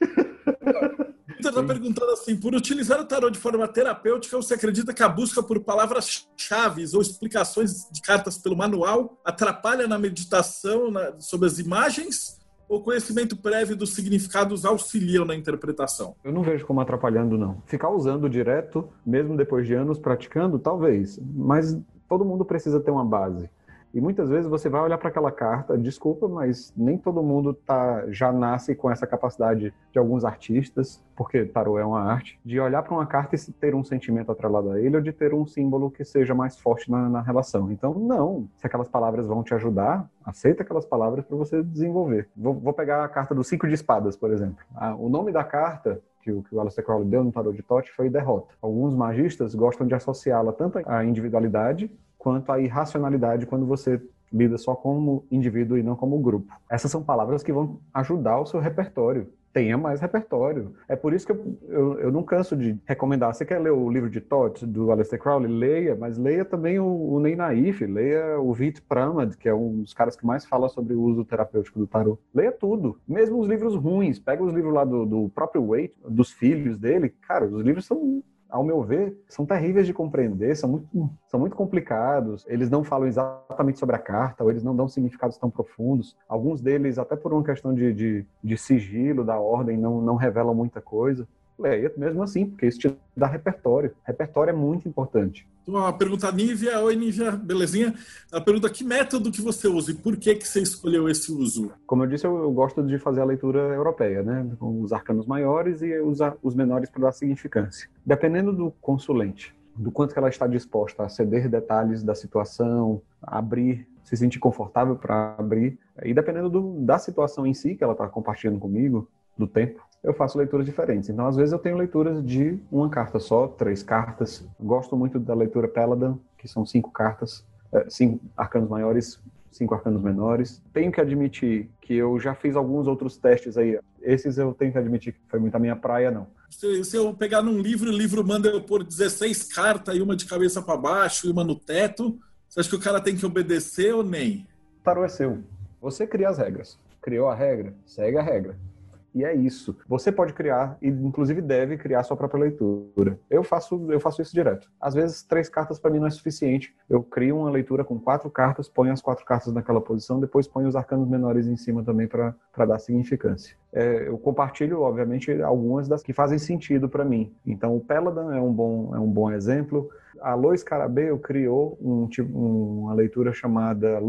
Vitor está perguntando assim: por utilizar o tarot de forma terapêutica, você acredita que a busca por palavras-chave ou explicações de cartas pelo manual atrapalha na meditação na, sobre as imagens? o conhecimento prévio dos significados auxiliam na interpretação? Eu não vejo como atrapalhando, não. Ficar usando direto, mesmo depois de anos praticando, talvez. Mas todo mundo precisa ter uma base. E muitas vezes você vai olhar para aquela carta, desculpa, mas nem todo mundo tá, já nasce com essa capacidade de alguns artistas, porque tarô é uma arte, de olhar para uma carta e ter um sentimento atrelado a ele ou de ter um símbolo que seja mais forte na, na relação. Então, não. Se aquelas palavras vão te ajudar, aceita aquelas palavras para você desenvolver. Vou, vou, pegar a carta do Cinco de Espadas, por exemplo. Ah, o nome da carta que o, que o Crowley deu no tarot de Tote foi derrota. Alguns magistas gostam de associá-la tanto à individualidade quanto à irracionalidade quando você lida só como indivíduo e não como grupo. Essas são palavras que vão ajudar o seu repertório. Tenha mais repertório. É por isso que eu, eu, eu não canso de recomendar. Você quer ler o livro de Todd, do Aleister Crowley? Leia, mas leia também o, o Ney Naif, leia o Vit Pramad, que é um dos caras que mais fala sobre o uso terapêutico do tarot. Leia tudo, mesmo os livros ruins. Pega os livros lá do, do próprio Waite, dos filhos dele. Cara, os livros são ao meu ver, são terríveis de compreender, são muito, são muito complicados. Eles não falam exatamente sobre a carta, ou eles não dão significados tão profundos. Alguns deles, até por uma questão de, de, de sigilo da ordem, não, não revelam muita coisa leia mesmo assim, porque isso te dá repertório. Repertório é muito importante. Uma pergunta Nívia. Oi, Nívia, belezinha? A pergunta, que método que você usa e por que, que você escolheu esse uso? Como eu disse, eu, eu gosto de fazer a leitura europeia, né? Com os arcanos maiores e usar os menores para dar significância. Dependendo do consulente, do quanto que ela está disposta a ceder detalhes da situação, abrir, se sentir confortável para abrir, e dependendo do, da situação em si que ela está compartilhando comigo, do tempo, eu faço leituras diferentes. Então, às vezes, eu tenho leituras de uma carta só, três cartas. Gosto muito da leitura Peladan, que são cinco cartas, é, cinco arcanos maiores, cinco arcanos menores. Tenho que admitir que eu já fiz alguns outros testes aí. Esses eu tenho que admitir que foi muito a minha praia, não. Se, se eu pegar num livro, o livro manda eu pôr 16 cartas e uma de cabeça para baixo e uma no teto, você acha que o cara tem que obedecer ou nem? O tarô é seu. Você cria as regras. Criou a regra, segue a regra. E é isso. Você pode criar, e inclusive deve criar sua própria leitura. Eu faço, eu faço isso direto. Às vezes, três cartas para mim não é suficiente. Eu crio uma leitura com quatro cartas, ponho as quatro cartas naquela posição, depois ponho os arcanos menores em cima também para dar significância. É, eu compartilho, obviamente, algumas das que fazem sentido para mim. Então, o Peladan é um bom, é um bom exemplo. A Lois Carabeo criou um, tipo, uma leitura chamada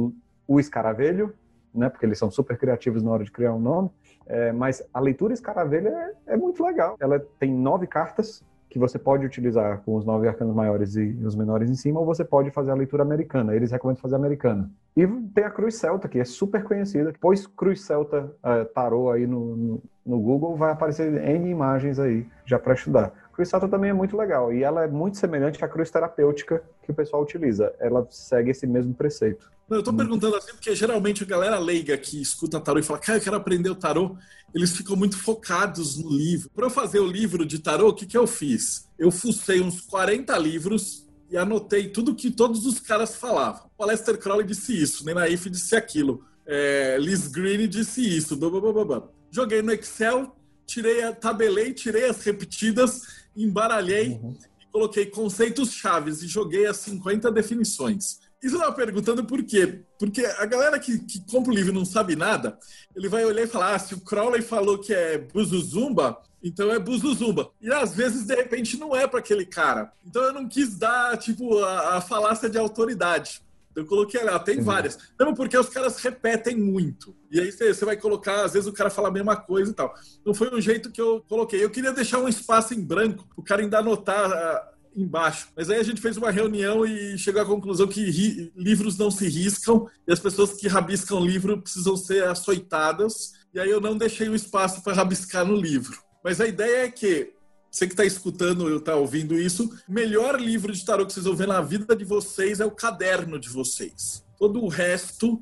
O Escaravelho, né, porque eles são super criativos na hora de criar um nome, é, mas a leitura escaravelha é, é, muito legal. Ela tem nove cartas que você pode utilizar com os nove arcanos maiores e os menores em cima, ou você pode fazer a leitura americana. Eles recomendam fazer a americana. E tem a Cruz Celta, que é super conhecida. Pois Cruz Celta uh, tarô aí no, no, no, Google, vai aparecer N imagens aí já para estudar. Cruz também é muito legal e ela é muito semelhante à cruz terapêutica que o pessoal utiliza. Ela segue esse mesmo preceito. Eu estou perguntando assim porque geralmente a galera leiga que escuta tarô e fala, cara, eu quero aprender o tarô, eles ficam muito focados no livro. Para eu fazer o livro de tarô, o que, que eu fiz? Eu fucei uns 40 livros e anotei tudo que todos os caras falavam. O Lester Crowley disse isso, Nenaif disse aquilo, é, Liz Green disse isso, blá, blá, blá, blá. Joguei no Excel, tirei, a, tabelei, tirei as repetidas, embaralhei uhum. e coloquei conceitos chaves e joguei as 50 definições. Isso eu estava perguntando por quê? Porque a galera que, que, compra o livro e não sabe nada, ele vai olhar e falar: ah, se o Crowley falou que é Buzuzumba, então é Buzuzumba. E às vezes, de repente, não é para aquele cara. Então eu não quis dar, tipo, a, a falácia de autoridade. Eu coloquei lá, tem uhum. várias. Não, porque os caras repetem muito. E aí você vai colocar, às vezes o cara fala a mesma coisa e tal. Então foi um jeito que eu coloquei. Eu queria deixar um espaço em branco, o cara ainda anotar ah, embaixo. Mas aí a gente fez uma reunião e chegou à conclusão que livros não se riscam e as pessoas que rabiscam livro precisam ser açoitadas. E aí eu não deixei o espaço para rabiscar no livro. Mas a ideia é que você que está escutando ou está ouvindo isso, o melhor livro de tarô que vocês vão ver na vida de vocês é o caderno de vocês. Todo o resto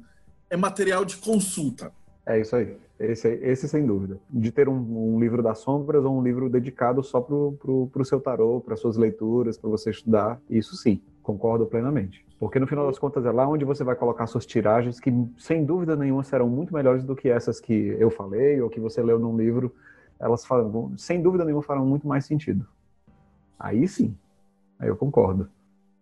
é material de consulta. É isso aí. Esse, esse sem dúvida. De ter um, um, livro das sombras ou um livro dedicado só para o seu tarô, para suas leituras, para você estudar, isso sim, concordo plenamente. Porque no final das contas é lá onde você vai colocar suas tiragens, que sem dúvida nenhuma serão muito melhores do que essas que eu falei ou que você leu num livro. Elas falam, sem dúvida nenhuma farão muito mais sentido. Aí sim, aí eu concordo.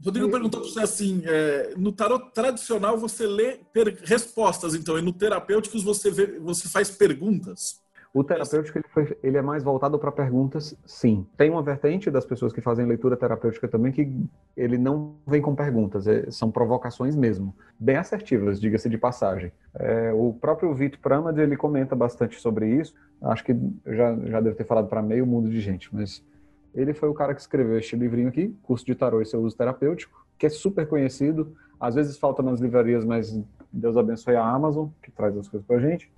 Rodrigo perguntou para você assim: é, no tarot tradicional você lê respostas, então, e no terapêutico você, vê, você faz perguntas. O terapêutico ele, foi, ele é mais voltado para perguntas, sim. Tem uma vertente das pessoas que fazem leitura terapêutica também que ele não vem com perguntas, é, são provocações mesmo, bem assertivas, diga-se de passagem. É, o próprio Vitor Pramad ele comenta bastante sobre isso. Acho que já já deve ter falado para meio mundo de gente, mas ele foi o cara que escreveu este livrinho aqui, Curso de Tarô e seu uso terapêutico, que é super conhecido. Às vezes falta nas livrarias, mas Deus abençoe a Amazon, que traz as coisas pra gente.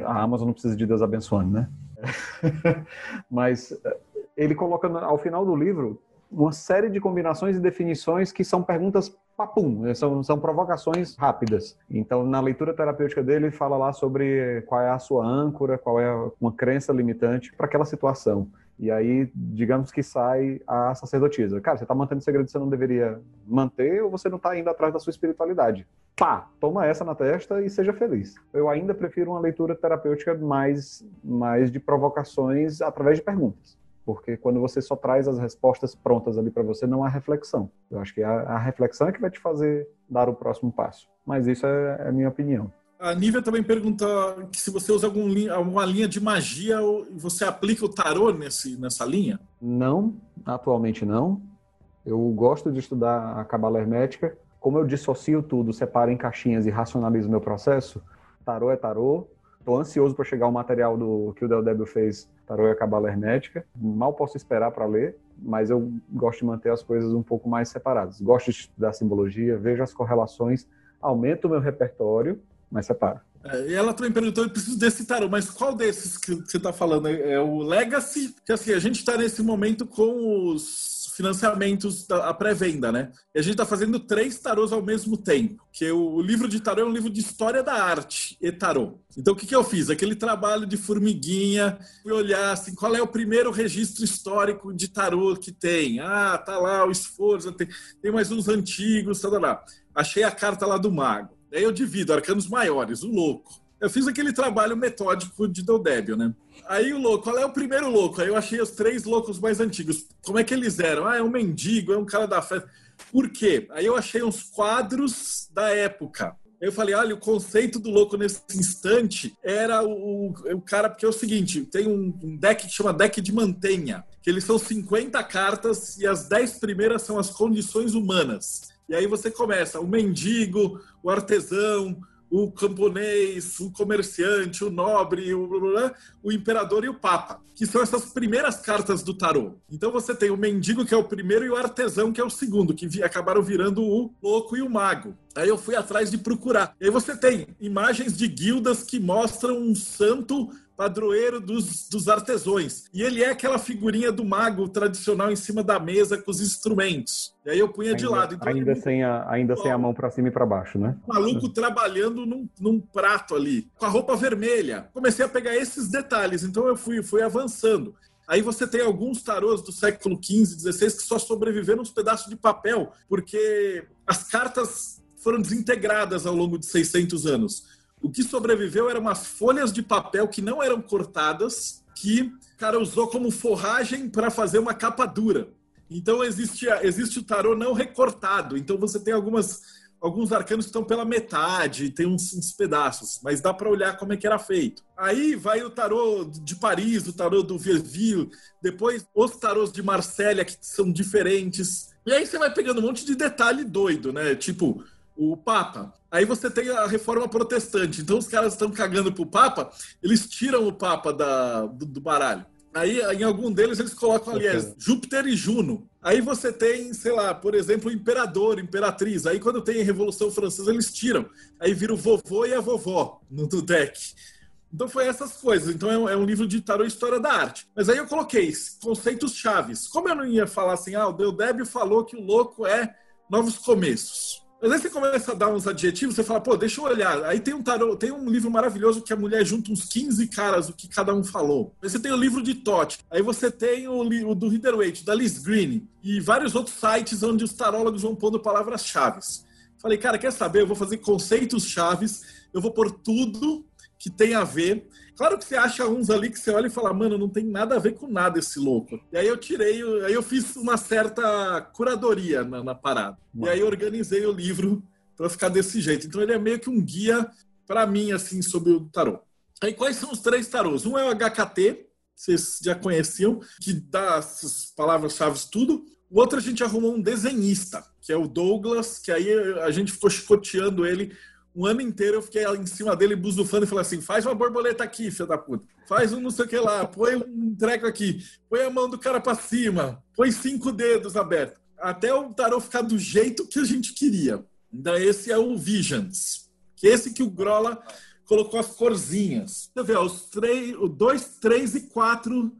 A Amazon não precisa de Deus abençoando, né? mas eh, ele coloca ao final do livro uma série de combinações e definições que são perguntas papum, né? são, são provocações rápidas. Então, na leitura terapêutica dele, ele fala lá sobre qual é a sua âncora, qual é uma crença limitante para aquela situação. E aí, digamos que sai a sacerdotisa. Cara, você está mantendo segredo que você não deveria manter ou você não está indo atrás da sua espiritualidade? Pá, toma essa na testa e seja feliz. Eu ainda prefiro uma leitura terapêutica mais, mais de provocações através de perguntas. Porque quando você só traz as respostas prontas ali para você, não há reflexão. Eu acho que a, a, reflexão é que vai te fazer dar o próximo passo. Mas isso é, é a minha opinião. A Nívia também pergunta se você usa algum, alguma linha de magia, você aplica o tarô nesse, nessa linha? Não, atualmente não. Eu gosto de estudar a cabala hermética. Como eu dissocio tudo, separo em caixinhas e racionalizo meu processo, tarô é tarô. Estou ansioso para chegar o material do que o Del Débio fez, tarô e a cabala hermética. Mal posso esperar para ler, mas eu gosto de manter as coisas um pouco mais separadas. Gosto de estudar simbologia, vejo as correlações, aumento o meu repertório mas separa. É, e ela também perguntou, eu preciso desse tarô, mas qual desses que você está falando? É o Legacy? Que assim, a gente está nesse momento com os financiamentos da pré-venda, né? E a gente está fazendo três tarôs ao mesmo tempo. Que o, livro de tarô é um livro de história da arte e tarô. Então o que, que eu fiz? Aquele trabalho de formiguinha, fui olhar assim, qual é o primeiro registro histórico de tarô que tem? Ah, tá lá o esforço, tem, tem mais uns antigos, tá, tá lá. Achei a carta lá do mago. Aí eu divido, arcanos maiores, o louco. Eu fiz aquele trabalho metódico de Deldébio, né? Aí o louco, qual é o primeiro louco? Aí eu achei os três loucos mais antigos. Como é que eles eram? Ah, é um mendigo, é um cara da festa. Por quê? Aí eu achei uns quadros da época. Eu falei, olha, o conceito do louco nesse instante era o, o, o cara, porque é o seguinte, tem um, um, deck que chama deck de mantenha, que eles são 50 cartas e as 10 primeiras são as condições humanas. E aí você começa o mendigo, o artesão, o camponês, o comerciante, o nobre, o, o imperador e o papa, que são essas primeiras cartas do tarô. Então você tem o mendigo, que é o primeiro, e o artesão, que é o segundo, que vi, acabaram virando o louco e o mago. Aí eu fui atrás de procurar. E aí você tem imagens de guildas que mostram um santo padroeiro dos, dos artesões. E ele é aquela figurinha do mago tradicional em cima da mesa com os instrumentos. E aí eu punha ainda, de lado. Então ainda sem a, ainda sem a mão para cima e para baixo, né? Maluco trabalhando num, num, prato ali, com a roupa vermelha. Comecei a pegar esses detalhes, então eu fui, fui avançando. Aí você tem alguns tarôs do século XV, XVI que só sobreviveram uns pedaços de papel, porque as cartas foram desintegradas ao longo de 600 anos. O que sobreviveu eram umas folhas de papel que não eram cortadas, que o cara usou como forragem para fazer uma capa dura. Então existe, existe o tarô não recortado. Então você tem algumas alguns arcanos que estão pela metade, tem uns, uns pedaços, mas dá para olhar como é que era feito. Aí vai o tarô de Paris, o tarô do Vieuville, depois os tarôs de Marsella que são diferentes. E aí você vai pegando um monte de detalhe doido, né? Tipo, o Papa. Aí você tem a reforma protestante. Então os caras estão cagando pro Papa, eles tiram o Papa da, do, do baralho. Aí, em algum deles, eles colocam ali é, Júpiter e Juno. Aí você tem, sei lá, por exemplo, o imperador, imperatriz. Aí quando tem a Revolução Francesa, eles tiram. Aí vira o vovô e a vovó no, no deck. Então foi essas coisas. Então é um, é um livro de tarô história da arte. Mas aí eu coloquei conceitos chaves. Como eu não ia falar assim, ah, o Deodébio falou que o louco é novos começos. Mas aí você começa a dar uns adjetivos, você fala, pô, deixa eu olhar. Aí tem um tarô, tem um livro maravilhoso que a mulher junta uns 15 caras, o que cada um falou. Aí você tem o livro de Totti. Aí você tem o, o do Rider Waite, da Liz Green, e vários outros sites onde os tarólogos vão pondo palavras-chave. Falei, cara, quer saber? Eu vou fazer conceitos chaves, eu vou pôr tudo que tem a ver. Claro que você acha uns ali que você olha e fala, mano, não tem nada a ver com nada esse louco. E aí eu tirei, aí eu fiz uma certa curadoria na, na parada. Mano. E aí organizei o livro para ficar desse jeito. Então ele é meio que um guia para mim, assim, sobre o tarô. Aí quais são os três tarôs? Um é o HKT, vocês já conheciam, que dá essas palavras-chave tudo. O outro a gente arrumou um desenhista, que é o Douglas, que aí a gente ficou chicoteando ele um ano inteiro eu fiquei em cima dele buzufando e falei assim: faz uma borboleta aqui, filho da puta. Faz um não sei o que lá, põe um treco aqui, põe a mão do cara para cima, põe cinco dedos abertos. Até o tarô ficar do jeito que a gente queria. Então, esse é o Visions. Que esse que o Grola colocou as corzinhas. Deixa eu ver, os três, o 2, 3 e 4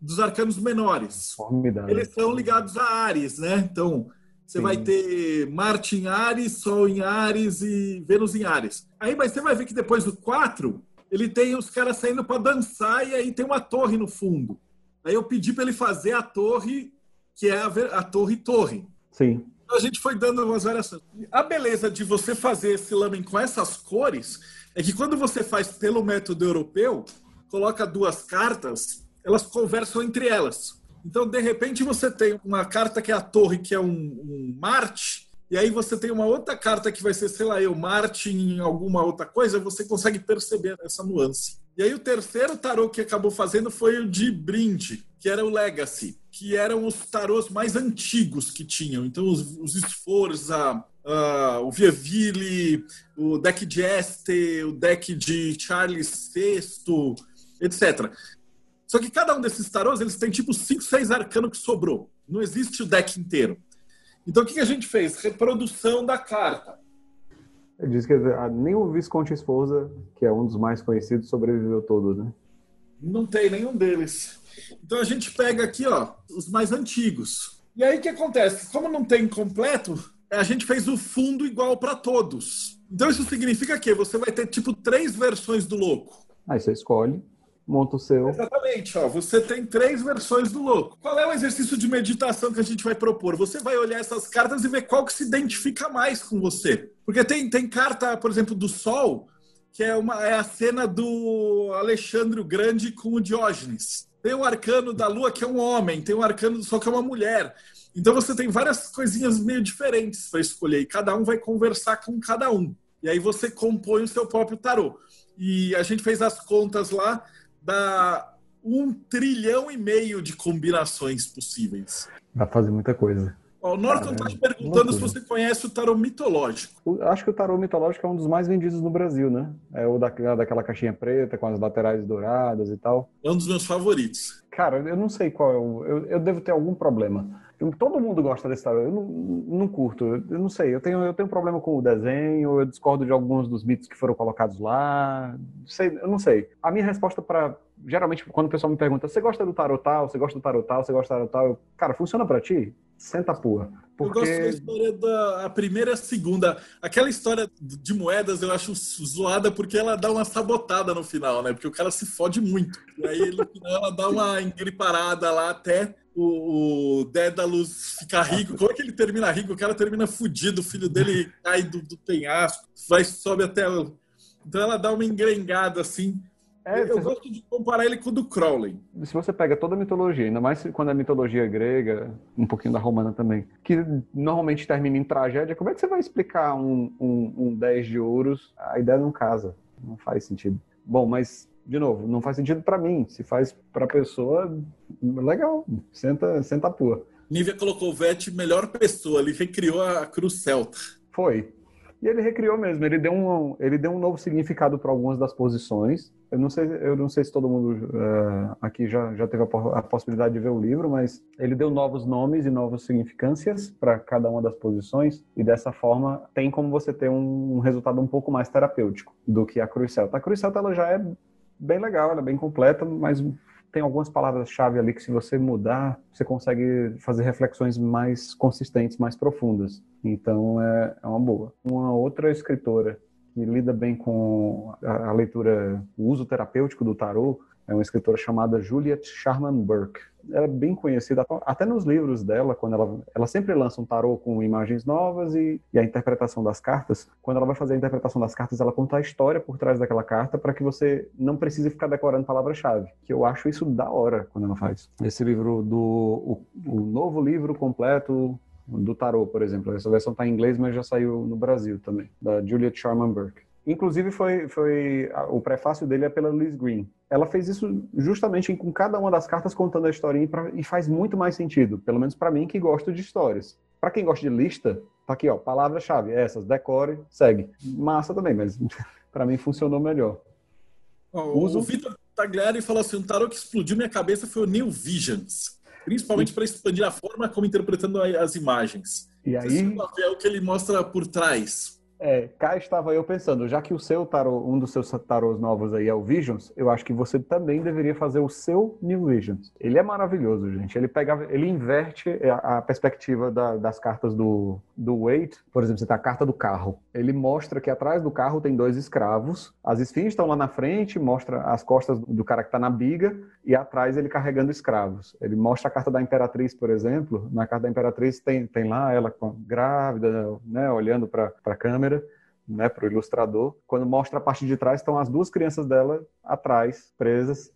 dos arcanos menores. Formidável. Eles são ligados a Ares, né? Então, você Sim. vai ter Marte em Ares, Sol em Ares e Vênus em Ares. Aí mas você vai ver que depois do 4, ele tem os caras saindo para dançar e aí tem uma torre no fundo. Aí eu pedi para ele fazer a torre, que é a, a torre torre. Sim. Então a gente foi dando umas variações. A beleza de você fazer esse lamen com essas cores é que quando você faz pelo método europeu, coloca duas cartas, elas conversam entre elas. Então, de repente, você tem uma carta que é a torre, que é um, um Marte, e aí você tem uma outra carta que vai ser, sei lá, eu, Marte em alguma outra coisa, você consegue perceber essa nuance. E aí o terceiro tarô que acabou fazendo foi o de Brinde, que era o Legacy, que eram os tarôs mais antigos que tinham. Então, os, os Sforza, uh, o Vieville, o deck de Este, o deck de Charles VI, etc. Só que cada um desses tarôs, eles têm tipo 5, 6 arcanos que sobrou. Não existe o deck inteiro. Então o que, a gente fez? Reprodução da carta. Diz que ah, nem o Visconde Esposa, que é um dos mais conhecidos, sobreviveu todo, né? Não tem nenhum deles. Então a gente pega aqui, ó, os mais antigos. E aí o que acontece? Como não tem completo, a gente fez o fundo igual para todos. Então isso significa que você vai ter tipo três versões do louco. Aí você escolhe monta o seu. Exatamente, ó. Você tem três versões do louco. Qual é o exercício de meditação que a gente vai propor? Você vai olhar essas cartas e ver qual que se identifica mais com você. Porque tem, tem carta, por exemplo, do Sol, que é, uma, é a cena do Alexandre o Grande com o Diógenes. Tem o arcano da Lua, que é um homem, tem o arcano do Sol, que é uma mulher. Então você tem várias coisinhas meio diferentes para escolher, e cada um vai conversar com cada um. E aí você compõe o seu próprio tarô. E a gente fez as contas lá, dá um trilhão e meio de combinações possíveis. Dá pra fazer muita coisa. Ó, o Norton está te perguntando se você conhece o tarô mitológico. acho que o tarô mitológico é um dos mais vendidos no Brasil, né? É o daquela, daquela caixinha preta com as laterais douradas e tal. É um dos meus favoritos. Cara, eu não sei qual é o. Eu, eu devo ter algum problema. Todo mundo gosta desse tarô. Eu não, não curto. Eu não sei. Eu tenho, eu tenho problema com o desenho. Eu discordo de alguns dos mitos que foram colocados lá. Sei, eu não sei. A minha resposta para geralmente quando o pessoal me pergunta, você gosta do tarot tal, você gosta do tarot tal, você gosta do tarot tal, eu, cara, funciona para ti? Senta a porra. Porque... Eu gosto da história da a primeira e a segunda. Aquela história de moedas eu acho zoada porque ela dá uma sabotada no final, né? Porque o cara se fode muito. E aí no final ela dá uma engriparada lá até o, o Dédalus ficar rico. Como é que ele termina rico? O cara termina fudido, o filho dele cai do, do penhasco, vai sobe até. Então ela dá uma engrengada assim. É, eu gosto de comparar ele com o do Crowley. Se você pega toda a mitologia, ainda mais quando é mitologia grega, um pouquinho da romana também, que normalmente termina em tragédia, como é que você vai explicar um, um, um 10 de ouros? A ideia não casa, não faz sentido. Bom, mas, de novo, não faz sentido para mim. Se faz para pessoa, legal, senta, senta a pua. Nívia colocou o Vete melhor pessoa, ele recriou a cruz celta. Foi, e ele recriou mesmo, ele deu um, ele deu um novo significado para algumas das posições. Eu não sei, eu não sei se todo mundo uh, aqui já, já teve a, a, possibilidade de ver o livro, mas ele deu novos nomes e novas significâncias para cada uma das posições, e dessa forma tem como você ter um, um resultado um pouco mais terapêutico do que a Cruz Celta. A Cruz Celta ela já é bem legal, ela é bem completa, mas tem algumas palavras-chave ali que, se você mudar, você consegue fazer reflexões mais consistentes, mais profundas. Então, é, é uma boa. Uma outra escritora que lida bem com a, a leitura, o uso terapêutico do tarot, é uma escritora chamada Juliet Sharman Burke. Ela é bem conhecida, até nos livros dela, quando ela, ela sempre lança um tarô com imagens novas e, e, a interpretação das cartas. Quando ela vai fazer a interpretação das cartas, ela conta a história por trás daquela carta para que você não precise ficar decorando palavra-chave. Que eu acho isso da hora quando ela faz. Esse livro do o, o novo livro completo do tarô, por exemplo. Essa versão está em inglês, mas já saiu no Brasil também, da Juliet Sharman Burke. Inclusive, foi, foi o prefácio dele é pela Liz Green. Ela fez isso justamente com cada uma das cartas contando a historinha e faz muito mais sentido, pelo menos para mim que gosto de histórias. Para quem gosta de lista, tá aqui, ó, palavra-chave, essas, decore, segue. Massa também, mas para mim funcionou melhor. Oh, Uso... O Vitor Tagliari falou assim: o tarô que explodiu minha cabeça foi o New Visions, principalmente para expandir a forma como interpretando as imagens. E aí? O que ele mostra por trás. É, cá estava eu pensando, já que o seu tarô, um dos seus tarôs novos aí é o Visions, eu acho que você também deveria fazer o seu New Visions. Ele é maravilhoso, gente. Ele pega, ele inverte a, a perspectiva da, das cartas do, do Wait. Por exemplo, você tem a carta do carro. Ele mostra que atrás do carro tem dois escravos. As esfinges estão lá na frente, mostra as costas do cara que está na biga e atrás ele carregando escravos. Ele mostra a carta da Imperatriz, por exemplo. Na carta da Imperatriz tem, tem lá ela grávida, né, olhando para a câmera câmera, né, para o ilustrador. Quando mostra a parte de trás, estão as duas crianças dela atrás, presas,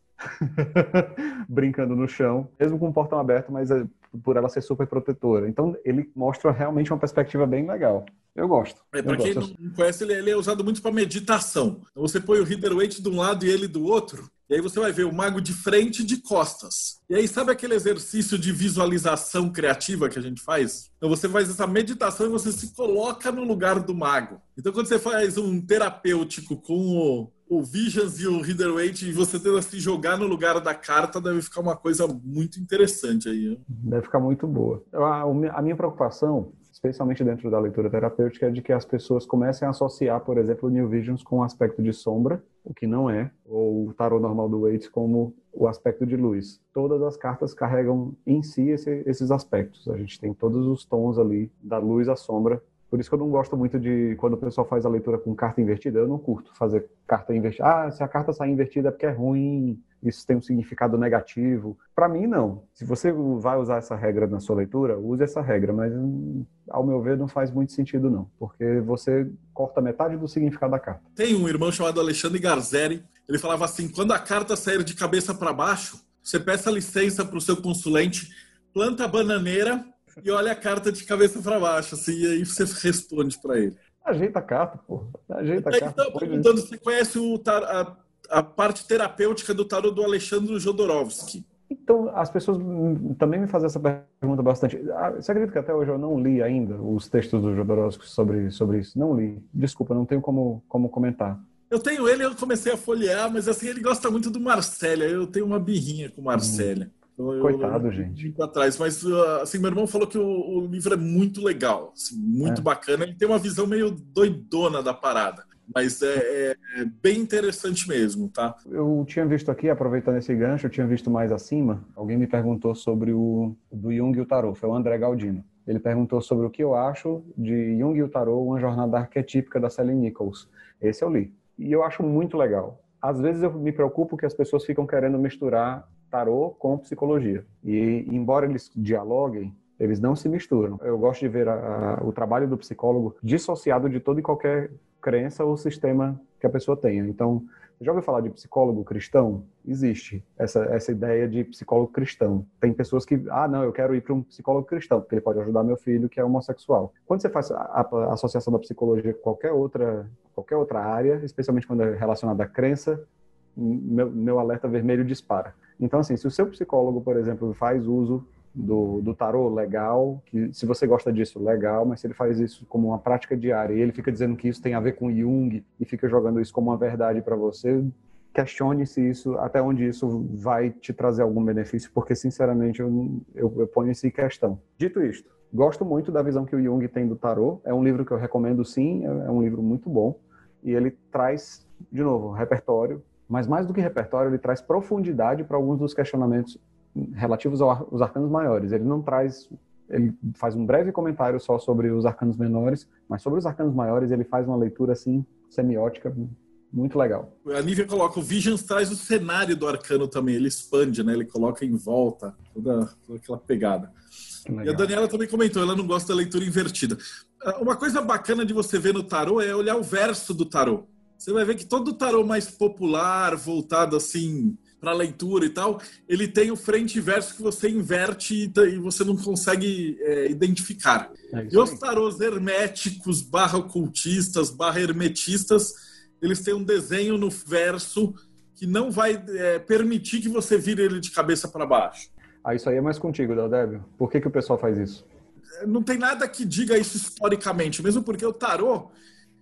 brincando no chão, mesmo com o portão aberto, mas é por ela ser super protetora. Então ele mostra realmente uma perspectiva bem legal. Eu gosto. É, para quem não conhece, ele, ele é usado muito para meditação. Então, você põe o Reader Waite de um lado e ele do outro, e aí você vai ver o mago de frente e de costas. E aí, sabe aquele exercício de visualização criativa que a gente faz? Então você faz essa meditação e você se coloca no lugar do mago. Então, quando você faz um terapêutico com o, o Visions e o Waite e você tenta se jogar no lugar da carta, deve ficar uma coisa muito interessante aí. Deve ficar muito boa. A, minha preocupação especialmente dentro da leitura terapêutica, é de que as pessoas comecem a associar, por exemplo, o New Visions com o aspecto de sombra, o que não é, ou o tarot normal do Waits como o aspecto de luz. Todas as cartas carregam em si esse, esses aspectos. A gente tem todos os tons ali, da luz à sombra, por isso que eu não gosto muito de quando o pessoal faz a leitura com carta invertida. Eu não curto fazer carta invertida. Ah, se a carta sair invertida é porque é ruim, isso tem um significado negativo. Para mim, não. Se você vai usar essa regra na sua leitura, use essa regra, mas ao meu ver não faz muito sentido não, porque você corta metade do significado da carta. Tem um irmão chamado Alexandre Garzeri, ele falava assim: quando a carta sair de cabeça para baixo, você peça licença para o seu consulente, planta a bananeira e olha a carta de cabeça para baixo, assim, e aí você responde para ele. Ajeita a carta, pô. Ajeita a carta. Então, perguntando se você conhece o, a, a, parte terapêutica do tarot do Alexandre Jodorowsky. Então, as pessoas também me fazem essa pergunta bastante. Ah, você acredita que até hoje eu não li ainda os textos do Jodorowsky sobre, sobre isso? Não li. Desculpa, não tenho como, como comentar. Eu tenho ele, eu comecei a folhear, mas assim, ele gosta muito do Marcélia. Eu tenho uma birrinha com Marcélia. Eu, Coitado, eu, gente. Atrás, mas assim, meu irmão falou que o, o livro é muito legal, assim, muito é. bacana. Ele tem uma visão meio doidona da parada. Mas é, é, é, bem interessante mesmo, tá? Eu tinha visto aqui, aproveitando esse gancho, eu tinha visto mais acima, alguém me perguntou sobre o do Jung e o Tarot, foi o André Galdino. Ele perguntou sobre o que eu acho de Jung e o Tarot, uma jornada arquetípica da Sally Nichols. Esse eu li. E eu acho muito legal. Às vezes eu me preocupo que as pessoas ficam querendo misturar tarot com psicologia. E embora eles dialoguem, eles não se misturam. Eu gosto de ver a, a, o trabalho do psicólogo dissociado de todo e qualquer crença ou sistema que a pessoa tenha. Então, já ouviu falar de psicólogo cristão? Existe essa, essa ideia de psicólogo cristão. Tem pessoas que, ah, não, eu quero ir para um psicólogo cristão, porque ele pode ajudar meu filho que é homossexual. Quando você faz a, a associação da psicologia com qualquer outra, qualquer outra área, especialmente quando é relacionada à crença, meu, meu alerta vermelho dispara. Então, assim, se o seu psicólogo, por exemplo, faz uso do, do tarô, legal, que se você gosta disso, legal, mas se ele faz isso como uma prática diária e ele fica dizendo que isso tem a ver com Jung e fica jogando isso como uma verdade para você, questione se isso, até onde isso vai te trazer algum benefício, porque sinceramente eu, eu, eu ponho isso em questão. Dito isto, gosto muito da visão que o Jung tem do tarô, é um livro que eu recomendo sim, é, é um livro muito bom, e ele traz, de novo, repertório, mas mais do que repertório, ele traz profundidade para alguns dos questionamentos relativos aos arcanos maiores. Ele não traz, ele faz um breve comentário só sobre os arcanos menores, mas sobre os arcanos maiores ele faz uma leitura assim semiótica muito legal. A Nívia coloca, o Visions traz o cenário do arcano também, ele expande, né? Ele coloca em volta toda, toda aquela pegada. E a Daniela também comentou, ela não gosta da leitura invertida. Ah, uma coisa bacana de você ver no tarô é olhar o verso do tarô. Você vai ver que todo tarô mais popular, voltado assim para leitura e tal, ele tem o frente e verso que você inverte e você não consegue é, identificar. É e os tarôs herméticos, barra ocultistas, barra hermetistas, eles têm um desenho no verso que não vai é, permitir que você vire ele de cabeça para baixo. Ah, isso aí é mais contigo, Daldébio. Por que, que o pessoal faz isso? Não tem nada que diga isso historicamente, mesmo porque o tarô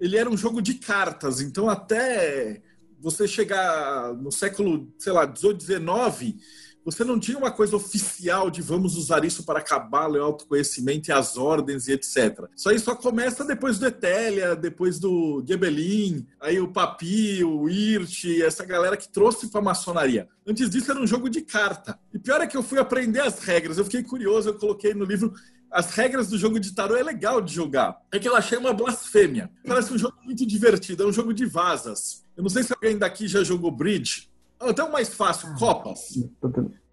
ele era um jogo de cartas, então até você chegar no século, sei lá, 18, 19, você não tinha uma coisa oficial de vamos usar isso para cabala, o autoconhecimento e as ordens e etc. Isso aí só começa depois do Etélia, depois do Gebelin, aí o Papi, o Hirt, essa galera que trouxe para a maçonaria. Antes disso era um jogo de carta. E pior é que eu fui aprender as regras, eu fiquei curioso, eu coloquei no livro as regras do jogo de tarô é legal de jogar. É que eu achei uma blasfêmia. Parece um jogo muito divertido, é um jogo de vasas. Eu não sei se alguém daqui já jogou bridge. Até o mais fácil, ah, copas.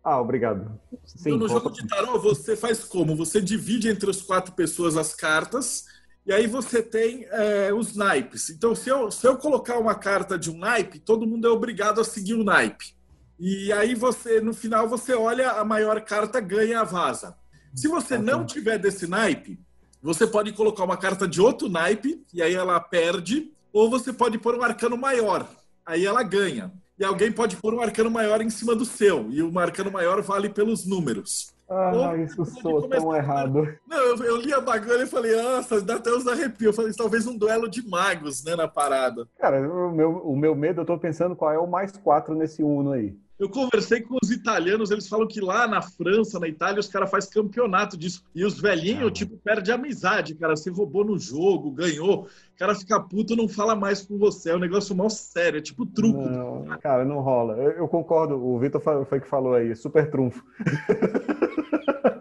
Ah, obrigado. Sim, então, no jogo de tarô, você faz como? Você divide entre as quatro pessoas as cartas e aí você tem é, os naipes. Então, se eu, se eu colocar uma carta de um naipe, todo mundo é obrigado a seguir o naipe. E aí você, no final, você olha a maior carta, ganha a vaza. Se você não tiver desse naipe, você pode colocar uma carta de outro naipe, e aí ela perde, ou você pode pôr um arcano maior, aí ela ganha. E alguém pode pôr um arcano maior em cima do seu, e o arcano maior vale pelos números. Ah, ou, isso soa tão errado. Não, eu, eu, li a bagulha e falei, nossa, dá até uns arrepios. Eu falei, talvez um duelo de magos, né, na parada. Cara, o meu, o meu medo, eu tô pensando qual é o mais quatro nesse Uno aí. Eu conversei com os italianos, eles falam que lá na França, na Itália, os caras fazem campeonato disso. E os velhinhos, ah. tipo, perde amizade, cara. Você roubou no jogo, ganhou. O cara fica puto não fala mais com você. É um negócio mal sério, é tipo truco. Não, cara, não rola. Eu, eu concordo, o Vitor foi que falou aí, super trunfo.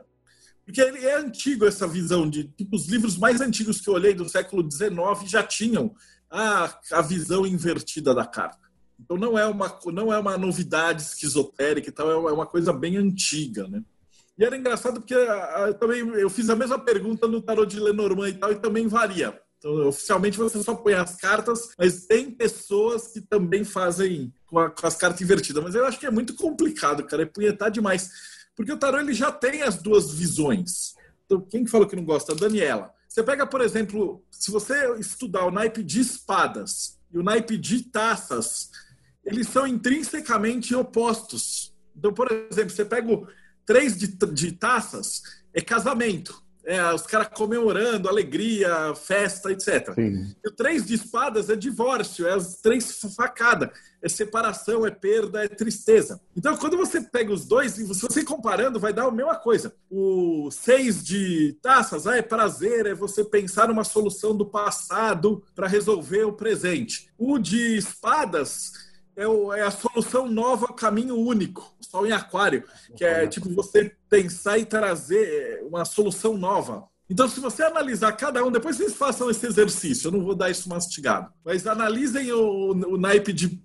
Porque ele é antigo essa visão de tipo, os livros mais antigos que eu olhei do século XIX já tinham a, a visão invertida da carta. Então não é uma, não é uma novidade esquizotérica e tal, é uma coisa bem antiga, né? E era engraçado porque a, a, também eu fiz a mesma pergunta no tarot de Lenormand e tal, e também varia. Então, oficialmente você só põe as cartas, mas tem pessoas que também fazem com, a, com as cartas invertidas. Mas eu acho que é muito complicado, cara, é punhetar demais. Porque o tarot ele já tem as duas visões. Então, quem que falou que não gosta? A Daniela. Você pega, por exemplo, se você estudar o naipe de espadas e o naipe de taças, eles são intrinsecamente opostos. Então, por exemplo, você pega o três de, de taças, é casamento, é, os caras comemorando, alegria, festa, etc. Sim. E o três de espadas é divórcio, é as três facadas, é separação, é perda, é tristeza. Então, quando você pega os dois, se você comparando, vai dar a mesma coisa. O seis de taças ah, é prazer, é você pensar numa solução do passado para resolver o presente. O de espadas é, o, é a solução nova, caminho único, Sol em Aquário, que é tipo você pensar e trazer uma solução nova. Então, se você analisar cada um, depois vocês façam esse exercício, eu não vou dar isso mastigado, mas analisem o, o naipe de,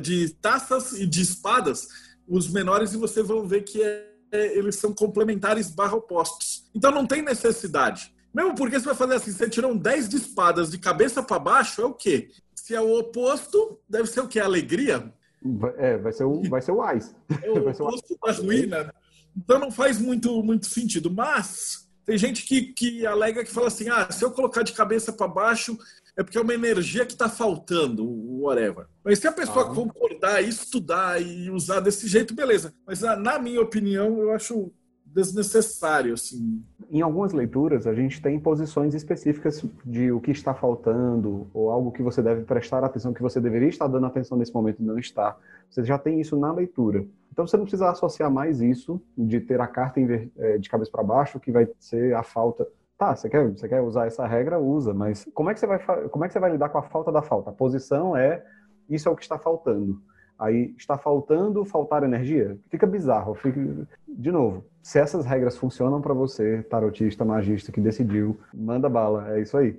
de taças e de espadas, os menores, e vocês vão ver que é, é, eles são complementares barra opostos. Então, não tem necessidade. Mesmo porque você vai fazer assim, você tirou 10 de espadas de cabeça para baixo, é o quê? Se é o oposto, deve ser o quê? Alegria? É, vai ser o, vai ser o Ice. É o oposto da ruína. Então não faz muito, muito sentido. Mas tem gente que, que alega que fala assim: ah, se eu colocar de cabeça para baixo, é porque é uma energia que está faltando, whatever. Mas se a pessoa ah. concordar, estudar e usar desse jeito, beleza. Mas na minha opinião, eu acho desnecessário, assim. Em algumas leituras, a gente tem posições específicas de o que está faltando, ou algo que você deve prestar atenção, que você deveria estar dando atenção nesse momento e não está. Você já tem isso na leitura. Então você não precisa associar mais isso de ter a carta é, de cabeça para baixo, que vai ser a falta. Tá, você quer, você quer usar essa regra, usa, mas como é que você vai, como é que você vai lidar com a falta da falta? A posição é isso é o que está faltando. Aí está faltando, faltar energia? Fica bizarro. Fica... De novo, se essas regras funcionam para você, tarotista, magista que decidiu, manda bala, é isso aí.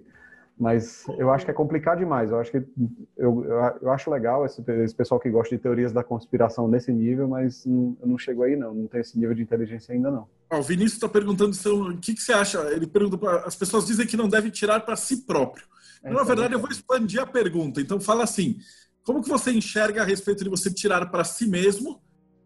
Mas eu acho que é complicado demais. Eu acho que eu, eu acho legal esse, esse pessoal que gosta de teorias da conspiração nesse nível, mas não, eu não chego aí não. Não tem esse nível de inteligência ainda não. o Vinícius está perguntando o que, que, você acha. Ele pergunta as pessoas dizem que não deve tirar para si próprio. É, Na verdade, eu vou expandir a pergunta. Então fala assim: como que você enxerga a respeito de você tirar para si mesmo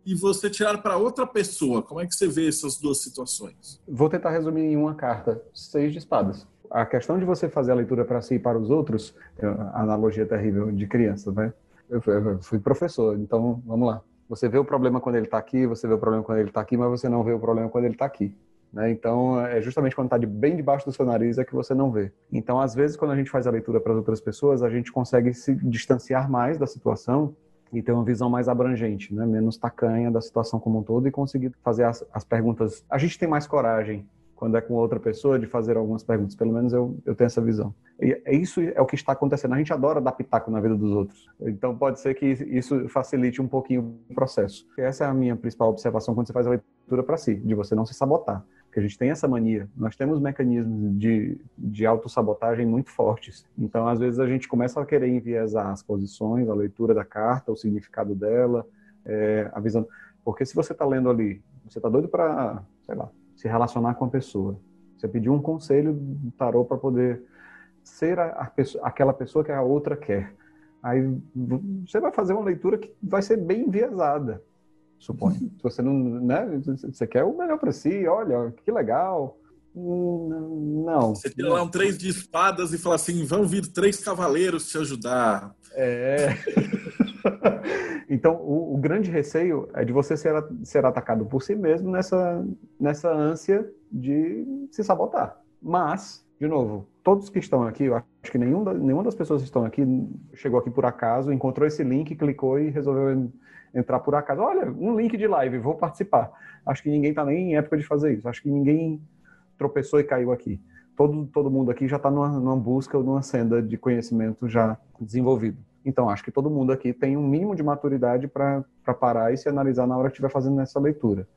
e você tirar para outra pessoa? Como é que você vê essas duas situações? Vou tentar resumir em uma carta: seis de espadas. A questão de você fazer a leitura para si e para os outros, é analogia terrível de criança, né? Eu fui professor, então vamos lá. Você vê o problema quando ele está aqui, você vê o problema quando ele está aqui, mas você não vê o problema quando ele está aqui. Né? Então, é justamente quando está de bem debaixo do seu nariz é que você não vê. Então, às vezes, quando a gente faz a leitura para as outras pessoas, a gente consegue se distanciar mais da situação e ter uma visão mais abrangente, né? menos tacanha da situação como um todo e conseguir fazer as, as perguntas. A gente tem mais coragem quando é com outra pessoa de fazer algumas perguntas. Pelo menos eu, eu tenho essa visão. E é isso é o que está acontecendo. A gente adora dar pitaco na vida dos outros. Então pode ser que isso facilite um pouquinho o processo. Essa é a minha principal observação quando você faz a leitura para si, de você não se sabotar que a gente tem essa mania. Nós temos mecanismos de, de autossabotagem muito fortes. Então, às vezes, a gente começa a querer enviesar as posições, a leitura da carta, o significado dela, é, avisando. Porque se você está lendo ali, você está doido para, sei lá, se relacionar com a pessoa. Você pediu um conselho do tarô para poder ser a, a pessoa, aquela pessoa que a outra quer. Aí você vai fazer uma leitura que vai ser bem enviesada suponho. Se você não, né, você quer o melhor para si, olha, que legal. Hum, não. Você tira lá um três de espadas e fala assim: vão vir três cavaleiros te ajudar. É. então, o, o, grande receio é de você ser, ser atacado por si mesmo nessa, nessa ânsia de se sabotar. Mas, de novo, todos que estão aqui, eu acho que nenhum nenhuma das pessoas que estão aqui chegou aqui por acaso, encontrou esse link, clicou e resolveu entrar por acaso. Olha, um link de live, vou participar. Acho que ninguém está nem em época de fazer isso. Acho que ninguém tropeçou e caiu aqui. Todo, todo mundo aqui já está numa, numa busca ou numa senda de conhecimento já desenvolvido. Então, acho que todo mundo aqui tem um mínimo de maturidade para parar e se analisar na hora que estiver fazendo essa leitura.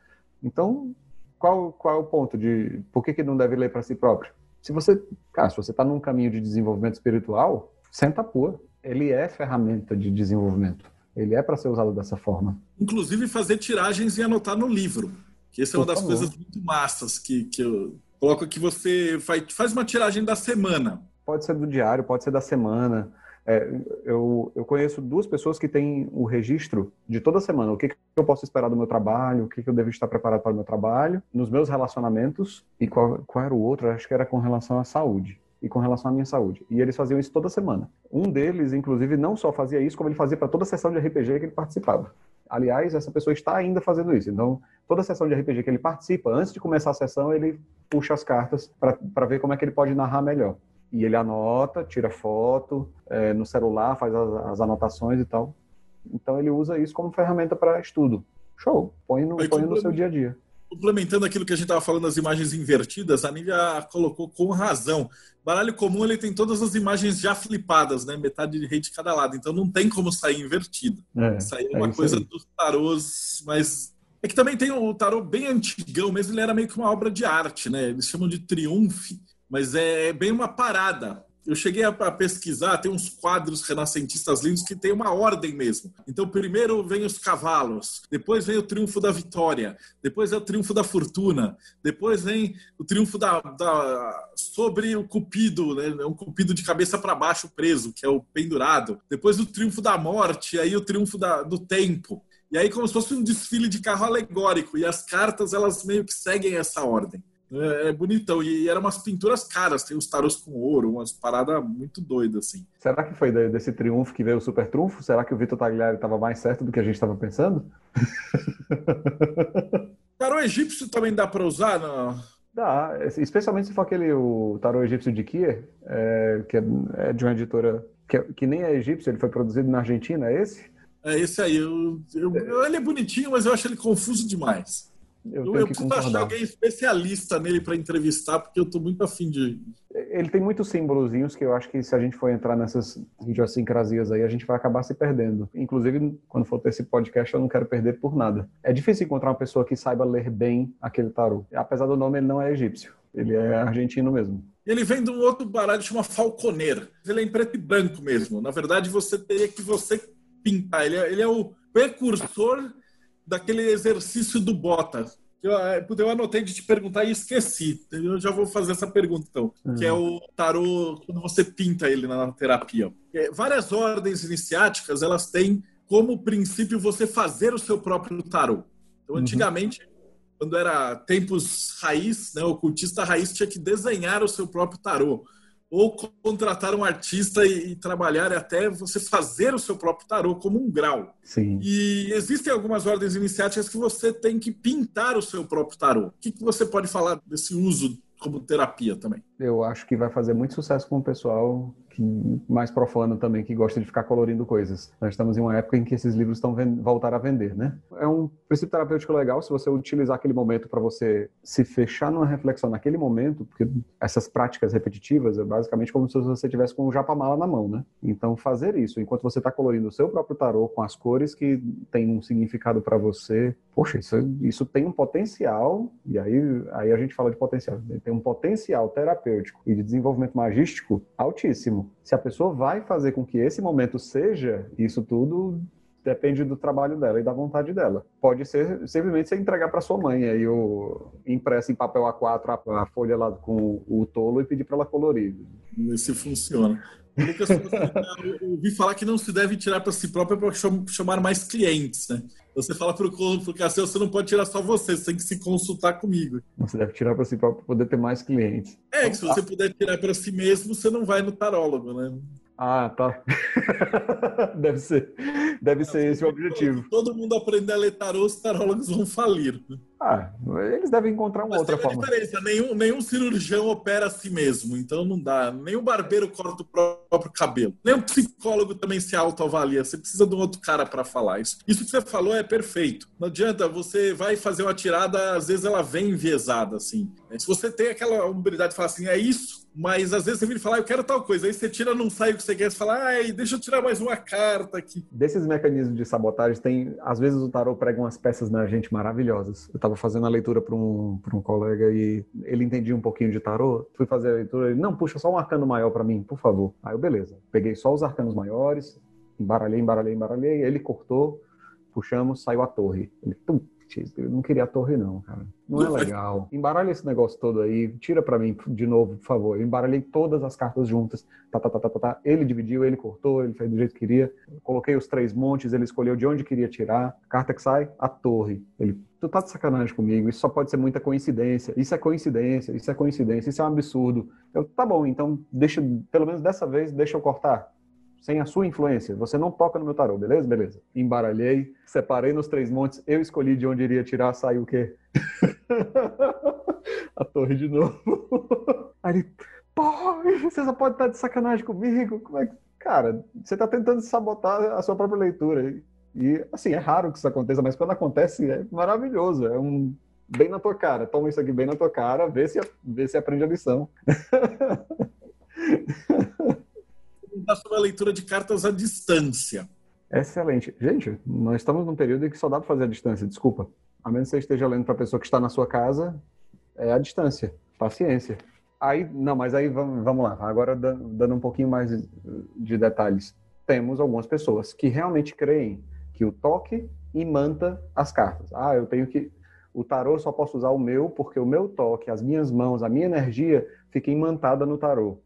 Então, qual, qual é o ponto de por que, que não deve ler para si próprio? Se você, se você está num caminho de desenvolvimento espiritual, senta a pua. Ele é ferramenta de desenvolvimento. Ele é para ser usado dessa forma. Inclusive fazer tiragens e anotar no livro. Que essa é uma das favor. coisas muito massas que, que eu coloco aqui. Você faz, faz uma tiragem da semana. Pode ser do diário, pode ser da semana. É, eu, eu conheço duas pessoas que têm o registro de toda semana. O que, que eu posso esperar do meu trabalho, o que, que eu devo estar preparado para o meu trabalho, nos meus relacionamentos e qual, qual era o outro? Acho que era com relação à saúde e com relação à minha saúde. E eles faziam isso toda semana. Um deles, inclusive, não só fazia isso, como ele fazia para toda a sessão de RPG que ele participava. Aliás, essa pessoa está ainda fazendo isso. Então, toda sessão de RPG que ele participa, antes de começar a sessão, ele puxa as cartas para ver como é que ele pode narrar melhor. E ele anota, tira foto é, no celular, faz as, as, anotações e tal. Então ele usa isso como ferramenta para estudo. Show, põe no, põe no seu dia a dia complementando aquilo que a gente estava falando das imagens invertidas, a Nívia colocou com razão. Baralho comum ele tem todas as imagens já flipadas, né? Metade de rei de cada lado, então não tem como sair invertido. É, isso aí é uma é coisa aí. dos tarôs, mas é que também tem o tarô bem antigão, mesmo ele era meio que uma obra de arte, né? Eles chamam de triunfe, mas é bem uma parada eu cheguei a, pesquisar, tem uns quadros renascentistas lindos que tem uma ordem mesmo. Então, primeiro vem os cavalos, depois vem o triunfo da vitória, depois é o triunfo da fortuna, depois vem o triunfo da, da sobre o cupido, né? um cupido de cabeça para baixo preso, que é o pendurado. Depois o triunfo da morte, aí o triunfo da, do tempo. E aí como se fosse um desfile de carro alegórico. E as cartas, elas meio que seguem essa ordem. É, é, bonitão. E eram umas pinturas caras, tem os tarôs com ouro, umas paradas muito doidas, assim. Será que foi desse triunfo que veio o super trunfo? Será que o Vitor Tagliari estava mais certo do que a gente estava pensando? tarô egípcio também dá para usar? Não? Dá, especialmente se for aquele o tarô egípcio de Kier, é, que é, é, de uma editora que, que, nem é egípcio, ele foi produzido na Argentina, é esse? É esse aí. Eu, eu, ele é bonitinho, mas eu acho ele confuso demais. Eu, eu, eu preciso concordar. achar alguém especialista nele para entrevistar, porque eu estou muito afim de. Ele tem muitos símbolozinhos que eu acho que se a gente for entrar nessas idiosincrasias aí, a gente vai acabar se perdendo. Inclusive, quando for ter esse podcast, eu não quero perder por nada. É difícil encontrar uma pessoa que saiba ler bem aquele tarô. Apesar do nome, ele não é egípcio. Ele é argentino mesmo. Ele vem de um outro baralho que chama Falconer. Ele é em preto e branco mesmo. Na verdade, você teria que você pintar. Ele é, ele é o precursor daquele exercício do Bota. Eu, é, eu anotei de te perguntar e esqueci. Eu já vou fazer essa pergunta, então. Uhum. Que é o tarô, quando você pinta ele na terapia. É, várias ordens iniciáticas, elas têm como princípio você fazer o seu próprio tarô. Então, uhum. antigamente, uhum. quando era tempos raiz, né, o ocultista raiz tinha que desenhar o seu próprio tarô ou contratar um artista e, e, trabalhar até você fazer o seu próprio tarô como um grau. Sim. E existem algumas ordens iniciáticas que você tem que pintar o seu próprio tarô. O que, que você pode falar desse uso como terapia também? Eu acho que vai fazer muito sucesso com o pessoal que, mais profano também, que gosta de ficar colorindo coisas. Nós estamos em uma época em que esses livros estão voltar a vender, né? É um princípio terapêutico legal se você utilizar aquele momento para você se fechar numa reflexão naquele momento, porque essas práticas repetitivas é basicamente como se você tivesse com o japamala na mão, né? Então fazer isso enquanto você está colorindo o seu próprio tarô com as cores que tem um significado para você, poxa, isso, isso tem um potencial e aí aí a gente fala de potencial, tem um potencial terapêutico e de desenvolvimento magístico altíssimo. Se a pessoa vai fazer com que esse momento seja isso tudo, depende do trabalho dela e da vontade dela. Pode ser simplesmente você entregar para sua mãe aí o impresso em papel A4 a, a folha lá com o tolo e pedir para ela colorir. Se funciona. Lucas, eu ouvi falar que não se deve tirar para si própria para chamar mais clientes, né? Você fala para o Cassio, você não pode tirar só você, você tem que se consultar comigo. Você deve tirar para si próprio para poder ter mais clientes. É, que se você puder tirar para si mesmo, você não vai no tarólogo, né? Ah, tá. deve ser. Deve ser esse o objetivo. Todo mundo aprender a ler tarô, os tarólogos vão falir. Ah, eles devem encontrar uma Mas outra forma. Diferença. Nenhum, nenhum cirurgião opera a si mesmo, então não dá. Nenhum barbeiro corta o próprio cabelo. Nenhum psicólogo também se autoavalia. Você precisa de um outro cara para falar isso. Isso que você falou é perfeito. Não adianta, você vai fazer uma tirada, às vezes ela vem enviesada, assim. Se você tem aquela habilidade de falar assim, é isso, mas às vezes você vira e fala, ah, eu quero tal coisa. Aí você tira, não sai o que você quer. Você fala, ai, deixa eu tirar mais uma carta aqui. Desses mecanismos de sabotagem, tem. Às vezes o tarô prega umas peças na gente maravilhosas. Eu estava fazendo a leitura para um, um colega e ele entendia um pouquinho de tarô. Fui fazer a leitura, ele, não, puxa só um arcano maior para mim, por favor. Aí eu, beleza. Peguei só os arcanos maiores, embaralhei, embaralhei, embaralhei. Ele cortou, puxamos, saiu a torre. Ele, tum, eu não queria a torre, não, cara. Não é legal. Embaralha esse negócio todo aí. Tira para mim de novo, por favor. Eu embaralhei todas as cartas juntas. Tá, tá, tá, tá, tá, tá. Ele dividiu, ele cortou, ele fez do jeito que queria. Coloquei os três montes, ele escolheu de onde queria tirar. Carta que sai, a torre. Ele, tu tá de sacanagem comigo. Isso só pode ser muita coincidência. Isso é coincidência, isso é coincidência, isso é um absurdo. Eu, tá bom, então deixa, pelo menos dessa vez, deixa eu cortar sem a sua influência. Você não toca no meu tarô, beleza? Beleza. Embaralhei, separei nos três montes, eu escolhi de onde iria tirar, saiu o quê? a torre de novo. Aí ele, pô, você só pode estar de sacanagem comigo? Como é que. Cara, você está tentando sabotar a sua própria leitura. E, assim, é raro que isso aconteça, mas quando acontece é maravilhoso. É um bem na tua cara. Toma isso aqui bem na tua cara, vê se, vê se aprende a lição. sobre a leitura de cartas à distância. Excelente. Gente, nós estamos num período em que só dá para fazer à distância, desculpa. A menos que você esteja lendo para a pessoa que está na sua casa, é à distância. Paciência. Aí, não, mas aí vamos, vamos lá. Agora, dando um pouquinho mais de detalhes. Temos algumas pessoas que realmente creem que o toque imanta as cartas. Ah, eu tenho que. O tarô só posso usar o meu porque o meu toque, as minhas mãos, a minha energia fica imantada no tarô.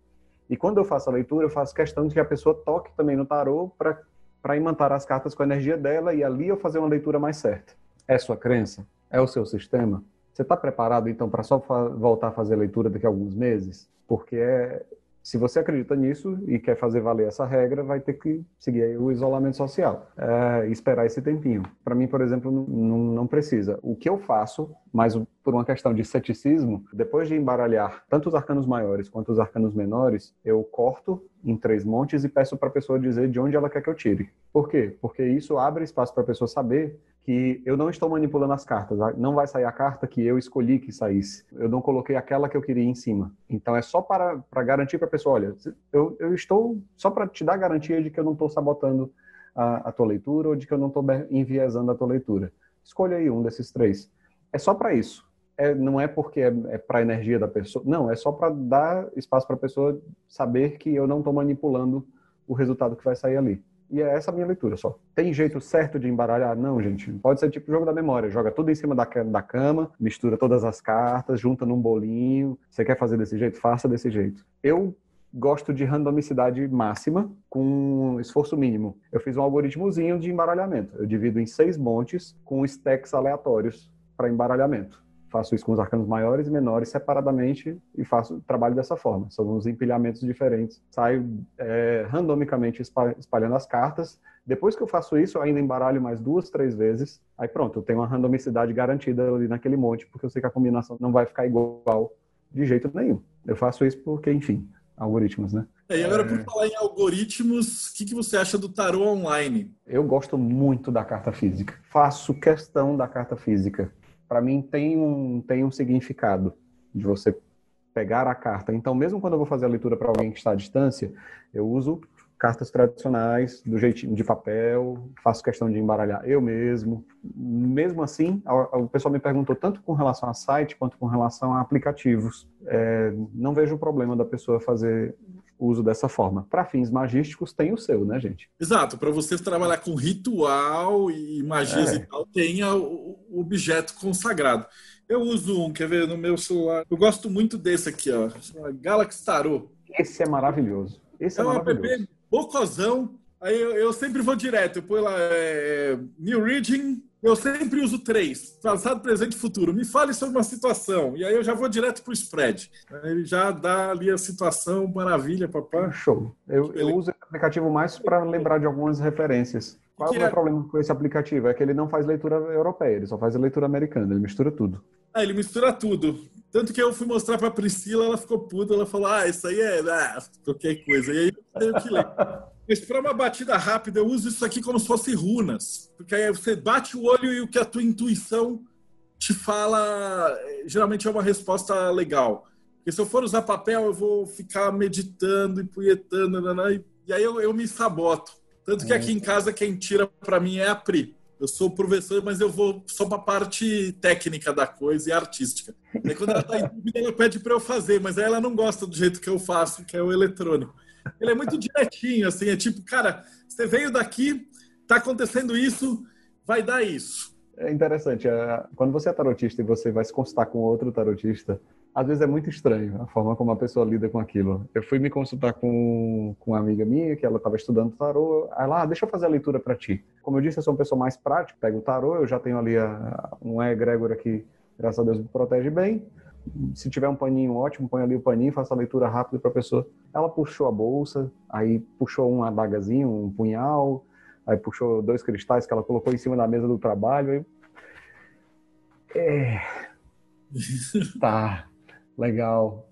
E quando eu faço a leitura, eu faço questão de que a pessoa toque também no tarô para imantar as cartas com a energia dela e ali eu fazer uma leitura mais certa. É sua crença? É o seu sistema? Você está preparado então para só voltar a fazer leitura daqui a alguns meses? Porque é, se você acredita nisso e quer fazer valer essa regra, vai ter que seguir o isolamento social é, esperar esse tempinho. Para mim, por exemplo, não, não precisa. O que eu faço, mas por uma questão de ceticismo, depois de embaralhar tanto os arcanos maiores quanto os arcanos menores, eu corto em três montes e peço para a pessoa dizer de onde ela quer que eu tire. Por quê? Porque isso abre espaço para a pessoa saber que eu não estou manipulando as cartas. Não vai sair a carta que eu escolhi que saísse. Eu não coloquei aquela que eu queria em cima. Então é só para, para garantir para a pessoa, olha, eu, eu estou só para te dar garantia de que eu não estou sabotando a, a, tua leitura ou de que eu não estou enviesando a tua leitura. Escolha aí um desses três. É só para isso. É, não é porque é, é para a energia da pessoa. Não, é só para dar espaço para a pessoa saber que eu não estou manipulando o resultado que vai sair ali. E é essa a minha leitura só. Tem jeito certo de embaralhar? Não, gente. Pode ser tipo jogo da memória. Joga tudo em cima da, da cama, mistura todas as cartas, junta num bolinho. Você quer fazer desse jeito? Faça desse jeito. Eu gosto de randomicidade máxima com esforço mínimo. Eu fiz um algoritmozinho de embaralhamento. Eu divido em seis montes com stacks aleatórios para embaralhamento faço isso com os arcanos maiores e menores separadamente e faço trabalho dessa forma. São uns empilhamentos diferentes. Saio é, randomicamente espalhando as cartas. Depois que eu faço isso, eu ainda embaralho mais duas, três vezes. Aí pronto, eu tenho uma randomicidade garantida ali naquele monte, porque eu sei que a combinação não vai ficar igual de jeito nenhum. Eu faço isso porque, enfim, algoritmos, né? É, e agora, por é. falar em algoritmos, o que, que você acha do tarô online? Eu gosto muito da carta física. Faço questão da carta física para mim tem um, tem um significado de você pegar a carta. Então, mesmo quando eu vou fazer a leitura para alguém que está à distância, eu uso cartas tradicionais, do jeitinho de papel, faço questão de embaralhar eu mesmo. Mesmo assim, o pessoal me perguntou tanto com relação a site quanto com relação a aplicativos. É, não vejo o problema da pessoa fazer uso dessa forma. Para fins magísticos, tem o seu, né, gente? Exato. Para você trabalhar com ritual e magias é. e tal, tenha o objeto consagrado. Eu uso um, quer ver, no meu celular. Eu gosto muito desse aqui, ó. Galaxy Tarot. Esse é maravilhoso. Esse é, é um app bocosão. Aí eu, eu, sempre vou direto. Eu ponho lá é, New Reading, eu sempre uso três: passado, presente e futuro. Me fale sobre uma situação. E aí eu já vou direto para o spread. Ele já dá ali a situação, maravilha, papai. Show. Eu, eu uso esse aplicativo mais para lembrar de algumas referências. Qual é o problema com esse aplicativo? É que ele não faz leitura europeia, ele só faz a leitura americana, ele mistura tudo. Ah, ele mistura tudo. Tanto que eu fui mostrar para Priscila, ela ficou puta, ela falou: Ah, isso aí é ah, qualquer coisa. E aí eu tenho que ler. Mas para uma batida rápida, eu uso isso aqui como se fosse runas. Porque aí você bate o olho e o que a tua intuição te fala, geralmente é uma resposta legal. Porque se eu for usar papel, eu vou ficar meditando e punhetando, né, e aí eu, eu me saboto. Tanto que aqui em casa quem tira para mim é a Pri. Eu sou professor, mas eu vou só para a parte técnica da coisa e artística. Aí quando ela está em dúvida, ela pede para eu fazer, mas aí ela não gosta do jeito que eu faço, que é o eletrônico. Ele é muito direitinho, assim, é tipo, cara, você veio daqui, tá acontecendo isso, vai dar isso. É interessante, é, quando você é tarotista e você vai se consultar com outro tarotista, às vezes é muito estranho a forma como a pessoa lida com aquilo. Eu fui me consultar com, com uma amiga minha, que ela estava estudando tarô, ela, ah, deixa eu fazer a leitura para ti. Como eu disse, eu sou uma pessoa mais prática, pego o tarô, eu já tenho ali a, um egrégora que, graças a Deus, me protege bem, Se tiver um paninho ótimo, põe ali o paninho, faça a leitura rápida para a pessoa. Ela puxou a bolsa, aí puxou um adagazinho, um punhal, aí puxou dois cristais que ela colocou em cima da mesa do trabalho. Aí... É... tá, legal.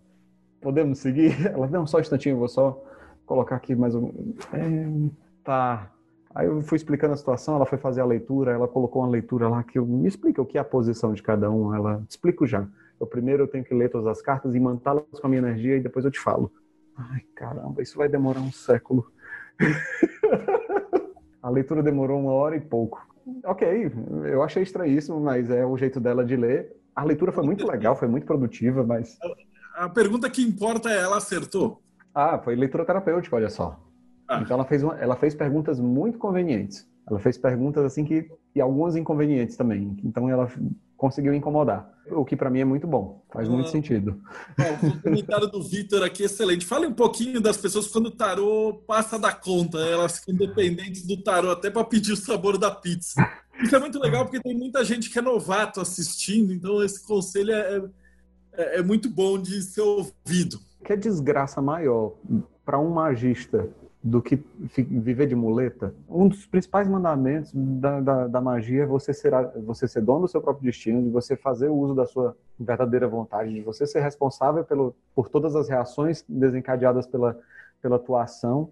Podemos seguir? Ela, não, só um instantinho, vou só colocar aqui mais um. É... Tá. Aí eu fui explicando a situação, ela foi fazer a leitura, ela colocou uma leitura lá que eu me explica o que é a posição de cada um. Ela explico já. Eu primeiro eu tenho que ler todas as cartas e mantê-las com a minha energia e depois eu te falo. Ai, caramba, isso vai demorar um século. a leitura demorou uma hora e pouco. Ok, eu achei estranhíssimo, mas é o jeito dela de ler. A leitura foi muito legal, foi muito produtiva, mas. A pergunta que importa é: ela acertou? Ah, foi leitura terapêutica, olha só. Ah. Então ela fez, uma, ela fez perguntas muito convenientes. Ela fez perguntas assim que e algumas inconvenientes também. Então ela conseguiu incomodar, o que para mim é muito bom, faz ah. muito sentido. o comentário do Vitor aqui é excelente. Fale um pouquinho das pessoas quando o tarô passa da conta, elas ficam dependentes do tarô até para pedir o sabor da pizza. Isso é muito legal porque tem muita gente que é novato assistindo, então esse conselho é, é, é muito bom de ser ouvido. Que desgraça maior para um magista do que viver de muleta. Um dos principais mandamentos da, da, da, magia é você ser, você ser dono do seu próprio destino, de você fazer o uso da sua verdadeira vontade, de você ser responsável pelo, por todas as reações desencadeadas pela, pela tua ação.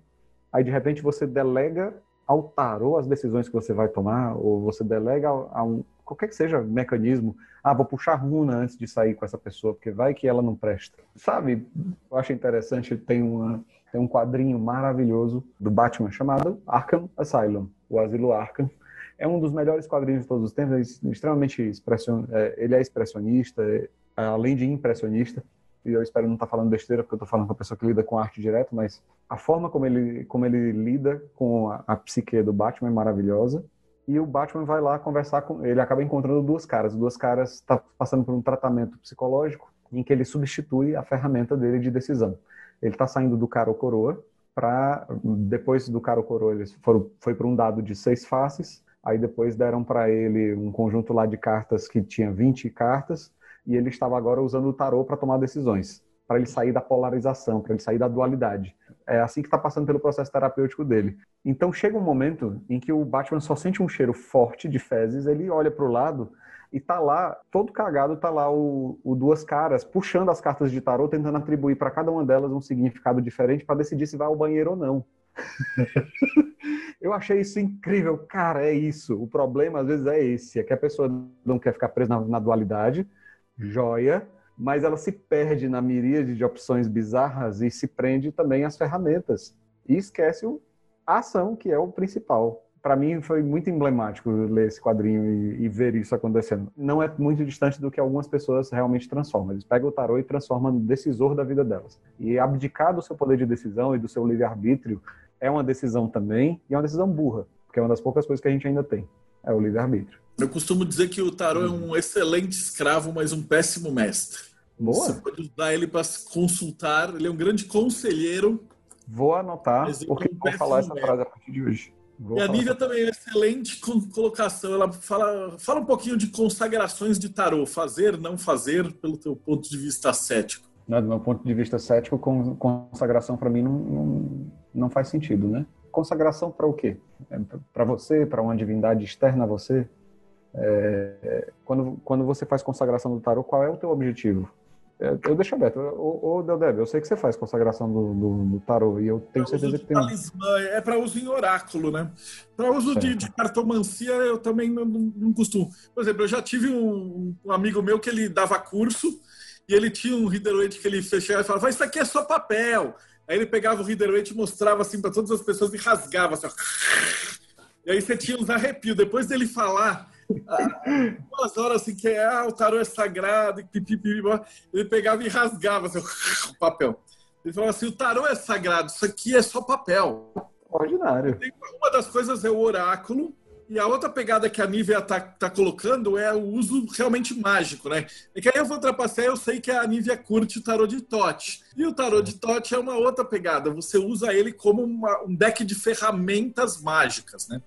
Aí, de repente, você delega ao tarô as decisões que você vai tomar, ou você delega a um, qualquer que seja mecanismo. Ah, vou puxar runa antes de sair com essa pessoa, porque vai que ela não presta. Sabe, eu acho interessante, tem uma tem um quadrinho maravilhoso do Batman chamado Arkham Asylum, o Asilo Arkham. É um dos melhores quadrinhos de todos os tempos, é extremamente expression... É, ele é expressionista, é, além de impressionista, e eu espero não estar tá falando besteira, porque eu estou falando com a pessoa que lida com arte direto, mas a forma como ele, como ele lida com a, a psique do Batman é maravilhosa. E o Batman vai lá conversar com ele, acaba encontrando duas caras. Duas caras está passando por um tratamento psicológico em que ele substitui a ferramenta dele de decisão ele está saindo do cara ou coroa para depois do cara ou coroa eles foram foi para um dado de seis faces aí depois deram para ele um conjunto lá de cartas que tinha 20 cartas e ele estava agora usando o tarô para tomar decisões para ele sair da polarização para ele sair da dualidade é assim que está passando pelo processo terapêutico dele então chega um momento em que o Batman só sente um cheiro forte de fezes ele olha para o lado e tá lá, todo cagado, tá lá o, o Duas Caras puxando as cartas de tarô, tentando atribuir para cada uma delas um significado diferente para decidir se vai ao banheiro ou não. eu achei isso incrível. Cara, é isso. O problema às vezes é esse: é que a pessoa não quer ficar presa na, na dualidade, joia, mas ela se perde na miríade de opções bizarras e se prende também às ferramentas. E esquece a ação, que é o principal para mim foi muito emblemático ler esse quadrinho e, e, ver isso acontecendo. Não é muito distante do que algumas pessoas realmente transformam. Eles pegam o tarô e transformam no decisor da vida delas. E abdicar do seu poder de decisão e do seu livre-arbítrio é uma decisão também, e é uma decisão burra, porque é uma das poucas coisas que a gente ainda tem. É o livre-arbítrio. Eu costumo dizer que o tarô é um excelente escravo, mas um péssimo mestre. Boa. Você pode usar ele para consultar, ele é um grande conselheiro. Vou anotar, porque vou falar essa frase a partir de hoje. Vou e a Nívia também é excelente colocação. Ela fala, fala um pouquinho de consagrações de tarô, fazer, não fazer, pelo teu ponto de vista cético. Não, do meu ponto de vista cético, consagração para mim não, não, não, faz sentido, né? Consagração para o quê? É para você, para uma divindade externa a você? É, quando, quando você faz consagração do tarô, qual é o teu objetivo? É, eu deixo aberto. Ô, ô Deldeb, eu sei que você faz consagração do, do, do tarô e eu tenho pra certeza que tem. Talismã, é para uso em oráculo, né? Para uso de, de, cartomancia, eu também não, não, costumo. Por exemplo, eu já tive um, um, amigo meu que ele dava curso e ele tinha um Riderweight que ele fechava e falava: Isso aqui é só papel. Aí ele pegava o Riderweight e mostrava assim para todas as pessoas e rasgava. Assim, e aí você tinha uns arrepios. Depois dele falar duas horas assim, que é, ah, o tarô é sagrado, e pipipi, ele pegava e rasgava assim, o papel. Ele falava assim: o tarô é sagrado, isso aqui é só papel. Ordinário. Uma das coisas é o oráculo, e a outra pegada que a Nívia tá, tá colocando é o uso realmente mágico, né? É que aí eu vou ultrapassar, eu sei que a Nívia curte o tarô de Tote. E o tarô de Tote é uma outra pegada. Você usa ele como uma, um deck de ferramentas mágicas, né?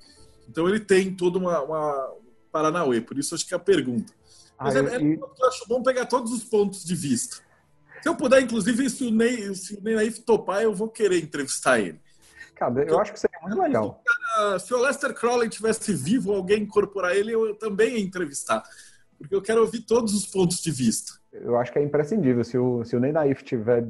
Então ele tem toda uma, uma, Paranauê. Por isso acho que é a pergunta. Mas ah, é, é, eu acho bom pegar todos os pontos de vista. Se eu puder, inclusive, se o Ney, se o Ney Naif topar, eu vou querer entrevistar ele. Cara, eu acho que seria muito legal. Se o Lester Crowley tivesse vivo, alguém incorporar ele, eu também ia entrevistar. Porque eu quero ouvir todos os pontos de vista. Eu acho que é imprescindível. Se o, se o Ney Naif estiver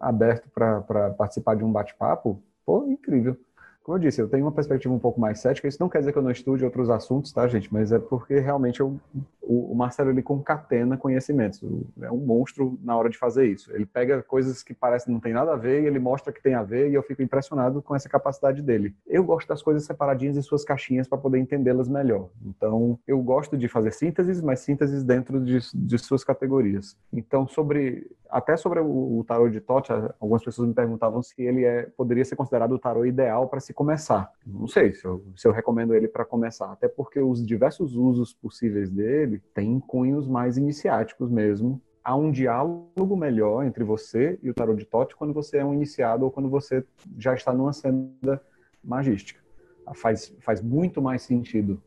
aberto para participar de um bate-papo, pô, incrível. Como eu disse, eu tenho uma perspectiva um pouco mais cética. Isso não quer dizer que eu não estude outros assuntos, tá, gente? Mas é porque realmente eu, o, o Marcelo ele concatena conhecimentos. É um monstro na hora de fazer isso. Ele pega coisas que parecem não tem nada a ver e ele mostra que tem a ver e eu fico impressionado com essa capacidade dele. Eu gosto das coisas separadinhas em suas caixinhas para poder entendê-las melhor. Então, eu gosto de fazer sínteses, mas sínteses dentro de, de suas categorias. Então, sobre até sobre o, o tarô de Tote, algumas pessoas me perguntavam se ele é, poderia ser considerado o tarô ideal para se começar. Não sei se eu, se eu recomendo ele para começar, até porque os diversos usos possíveis dele têm cunhos mais iniciáticos mesmo. Há um diálogo melhor entre você e o tarô de Tote quando você é um iniciado ou quando você já está numa senda magística. Faz, faz muito mais sentido.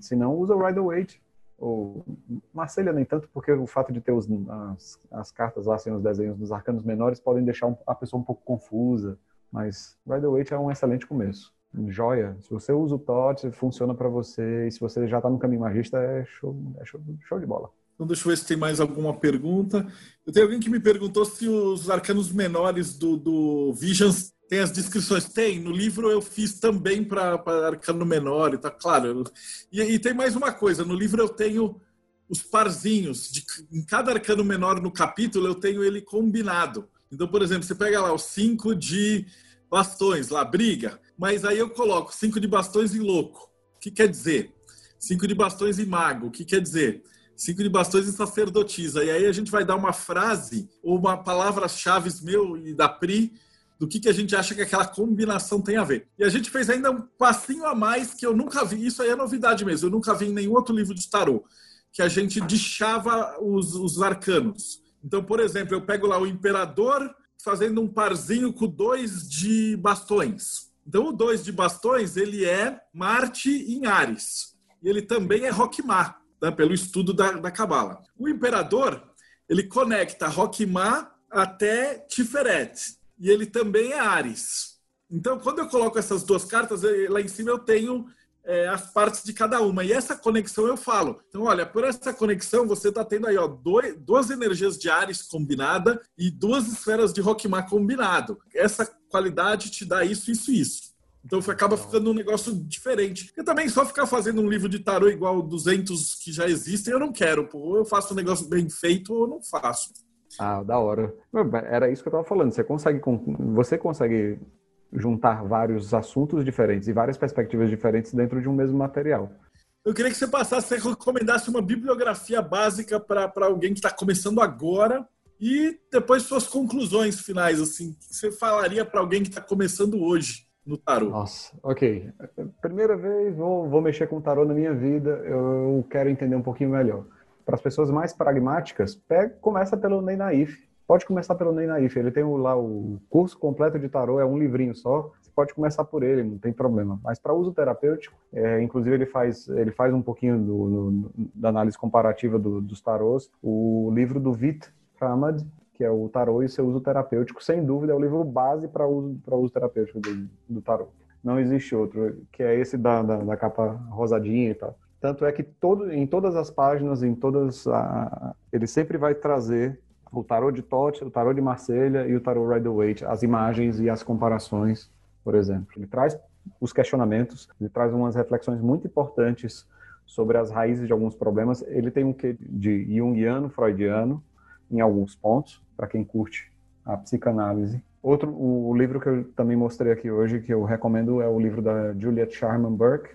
Se não, usa o Rider-Waite ou Marselha nem tanto, porque o fato de ter os, as, as cartas lá sem os desenhos dos arcanos menores podem deixar a pessoa um pouco confusa, mas Rider Waite é um excelente começo. Joia, se você usa o TOT, funciona para você, e se você já está no caminho magista, é show, é show, show de bola. Então, deixa eu ver se tem mais alguma pergunta. Eu tenho alguém que me perguntou se os arcanos menores do, do Visions tem as descrições? Tem. No livro eu fiz também para arcano menor e tá claro. E, e, tem mais uma coisa. No livro eu tenho os parzinhos. De, em cada arcano menor no capítulo eu tenho ele combinado. Então, por exemplo, você pega lá os cinco de bastões, lá, briga. Mas aí eu coloco cinco de bastões e louco. O que quer dizer? Cinco de bastões e mago. O que quer dizer? Cinco de bastões e sacerdotisa. E aí a gente vai dar uma frase ou uma palavra-chave meu e da Pri do que, que a gente acha que aquela combinação tem a ver. E a gente fez ainda um passinho a mais que eu nunca vi, isso aí é novidade mesmo, eu nunca vi em nenhum outro livro de tarô, que a gente deixava os, os arcanos. Então, por exemplo, eu pego lá o imperador fazendo um parzinho com dois de bastões. Então, o dois de bastões, ele é Marte em Ares. E ele também é Rockmar, né, pelo estudo da Cabala. O imperador, ele conecta Rockmar até Tiferet e ele também é Ares. Então, quando eu coloco essas duas cartas, lá em cima eu tenho é, as partes de cada uma. E essa conexão eu falo. Então, olha, por essa conexão você está tendo aí ó, dois, duas energias de Ares combinada e duas esferas de Rockmar combinado. Essa qualidade te dá isso, isso e isso. Então acaba ficando um negócio diferente. Eu também só ficar fazendo um livro de tarô igual 200 que já existem, eu não quero. Pô. Ou eu faço um negócio bem feito ou não faço. Ah, da hora. Era isso que eu estava falando. Você consegue, você consegue juntar vários assuntos diferentes e várias perspectivas diferentes dentro de um mesmo material. Eu queria que você passasse, você recomendasse uma bibliografia básica para alguém que está começando agora e depois suas conclusões finais, assim, que você falaria para alguém que está começando hoje no tarô? Nossa, ok. Primeira vez vou, vou mexer com o tarô na minha vida, eu quero entender um pouquinho melhor para as pessoas mais pragmáticas, pega, começa pelo Ney Naif. Pode começar pelo Ney Naif. Ele tem o, lá o curso completo de tarô, é um livrinho só. Você pode começar por ele, não tem problema. Mas para uso terapêutico, é, inclusive ele faz, ele faz um pouquinho do, no, da análise comparativa do, dos tarôs. O livro do Vit Ramad, que é o tarô e seu uso terapêutico, sem dúvida é o livro base para uso, uso terapêutico do, do tarô. Não existe outro, que é esse da, da, da capa rosadinha e tal. Tanto é que todo, em todas as páginas, em todas, a, ele sempre vai trazer o tarô de Tote, o tarô de Marselha e o tarô Rider-Waite, as imagens e as comparações, por exemplo. Ele traz os questionamentos, ele traz umas reflexões muito importantes sobre as raízes de alguns problemas. Ele tem um quê de junguiano, freudiano, em alguns pontos, para quem curte a psicanálise. Outro, o, livro que eu também mostrei aqui hoje, que eu recomendo, é o livro da Juliet Sharman Burke,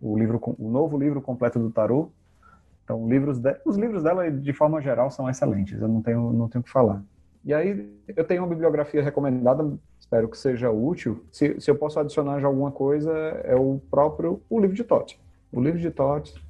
o livro, o novo livro completo do tarô. Então, livros de, os livros dela, de forma geral, são excelentes. Eu não tenho, não tenho o que falar. E aí, eu tenho uma bibliografia recomendada, espero que seja útil. Se, se eu posso adicionar já alguma coisa, é o próprio o livro de Totti. O livro de Totti,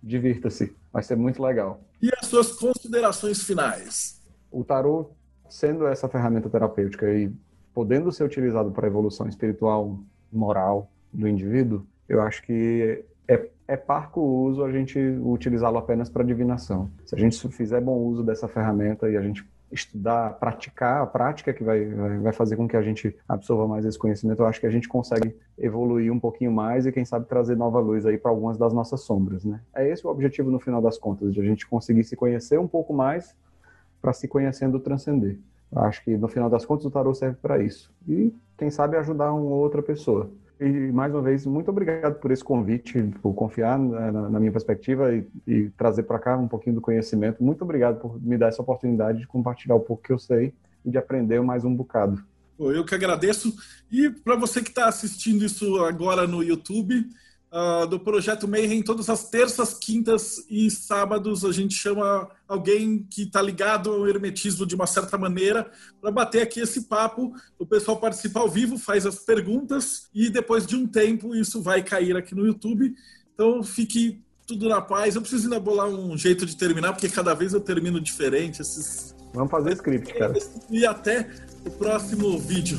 divirta-se, vai ser muito legal. E as suas considerações finais? O tarô, sendo essa ferramenta terapêutica e podendo ser utilizado para a evolução espiritual, moral do indivíduo, eu acho que é, é parco uso a gente utilizá-lo apenas para divinação. Se a gente fizer bom uso dessa ferramenta e a gente estudar, praticar, a prática que vai, vai fazer com que a gente absorva mais esse conhecimento, eu acho que a gente consegue evoluir um pouquinho mais e quem sabe trazer nova luz aí para algumas das nossas sombras, né? É esse o objetivo no final das contas, de a gente conseguir se conhecer um pouco mais para se conhecendo transcender. Eu acho que no final das contas o tarô serve para isso. E quem sabe ajudar uma outra pessoa. E mais uma vez, muito obrigado por esse convite, por confiar na, na minha perspectiva e, e trazer para cá um pouquinho do conhecimento. Muito obrigado por me dar essa oportunidade de compartilhar um pouco que eu sei e de aprender mais um bocado. Eu que agradeço. E para você que está assistindo isso agora no YouTube, uh, do Projeto Mayhem, todas as terças, quintas e sábados a gente chama alguém que está ligado ao hermetismo de uma certa maneira para bater aqui esse papo. O pessoal participa ao vivo, faz as perguntas e depois de um tempo isso vai cair aqui no YouTube. Então fique tudo na paz. Eu preciso ainda bolar um jeito de terminar, porque cada vez eu termino diferente. Esses... Vamos fazer script, cara. E até o próximo vídeo.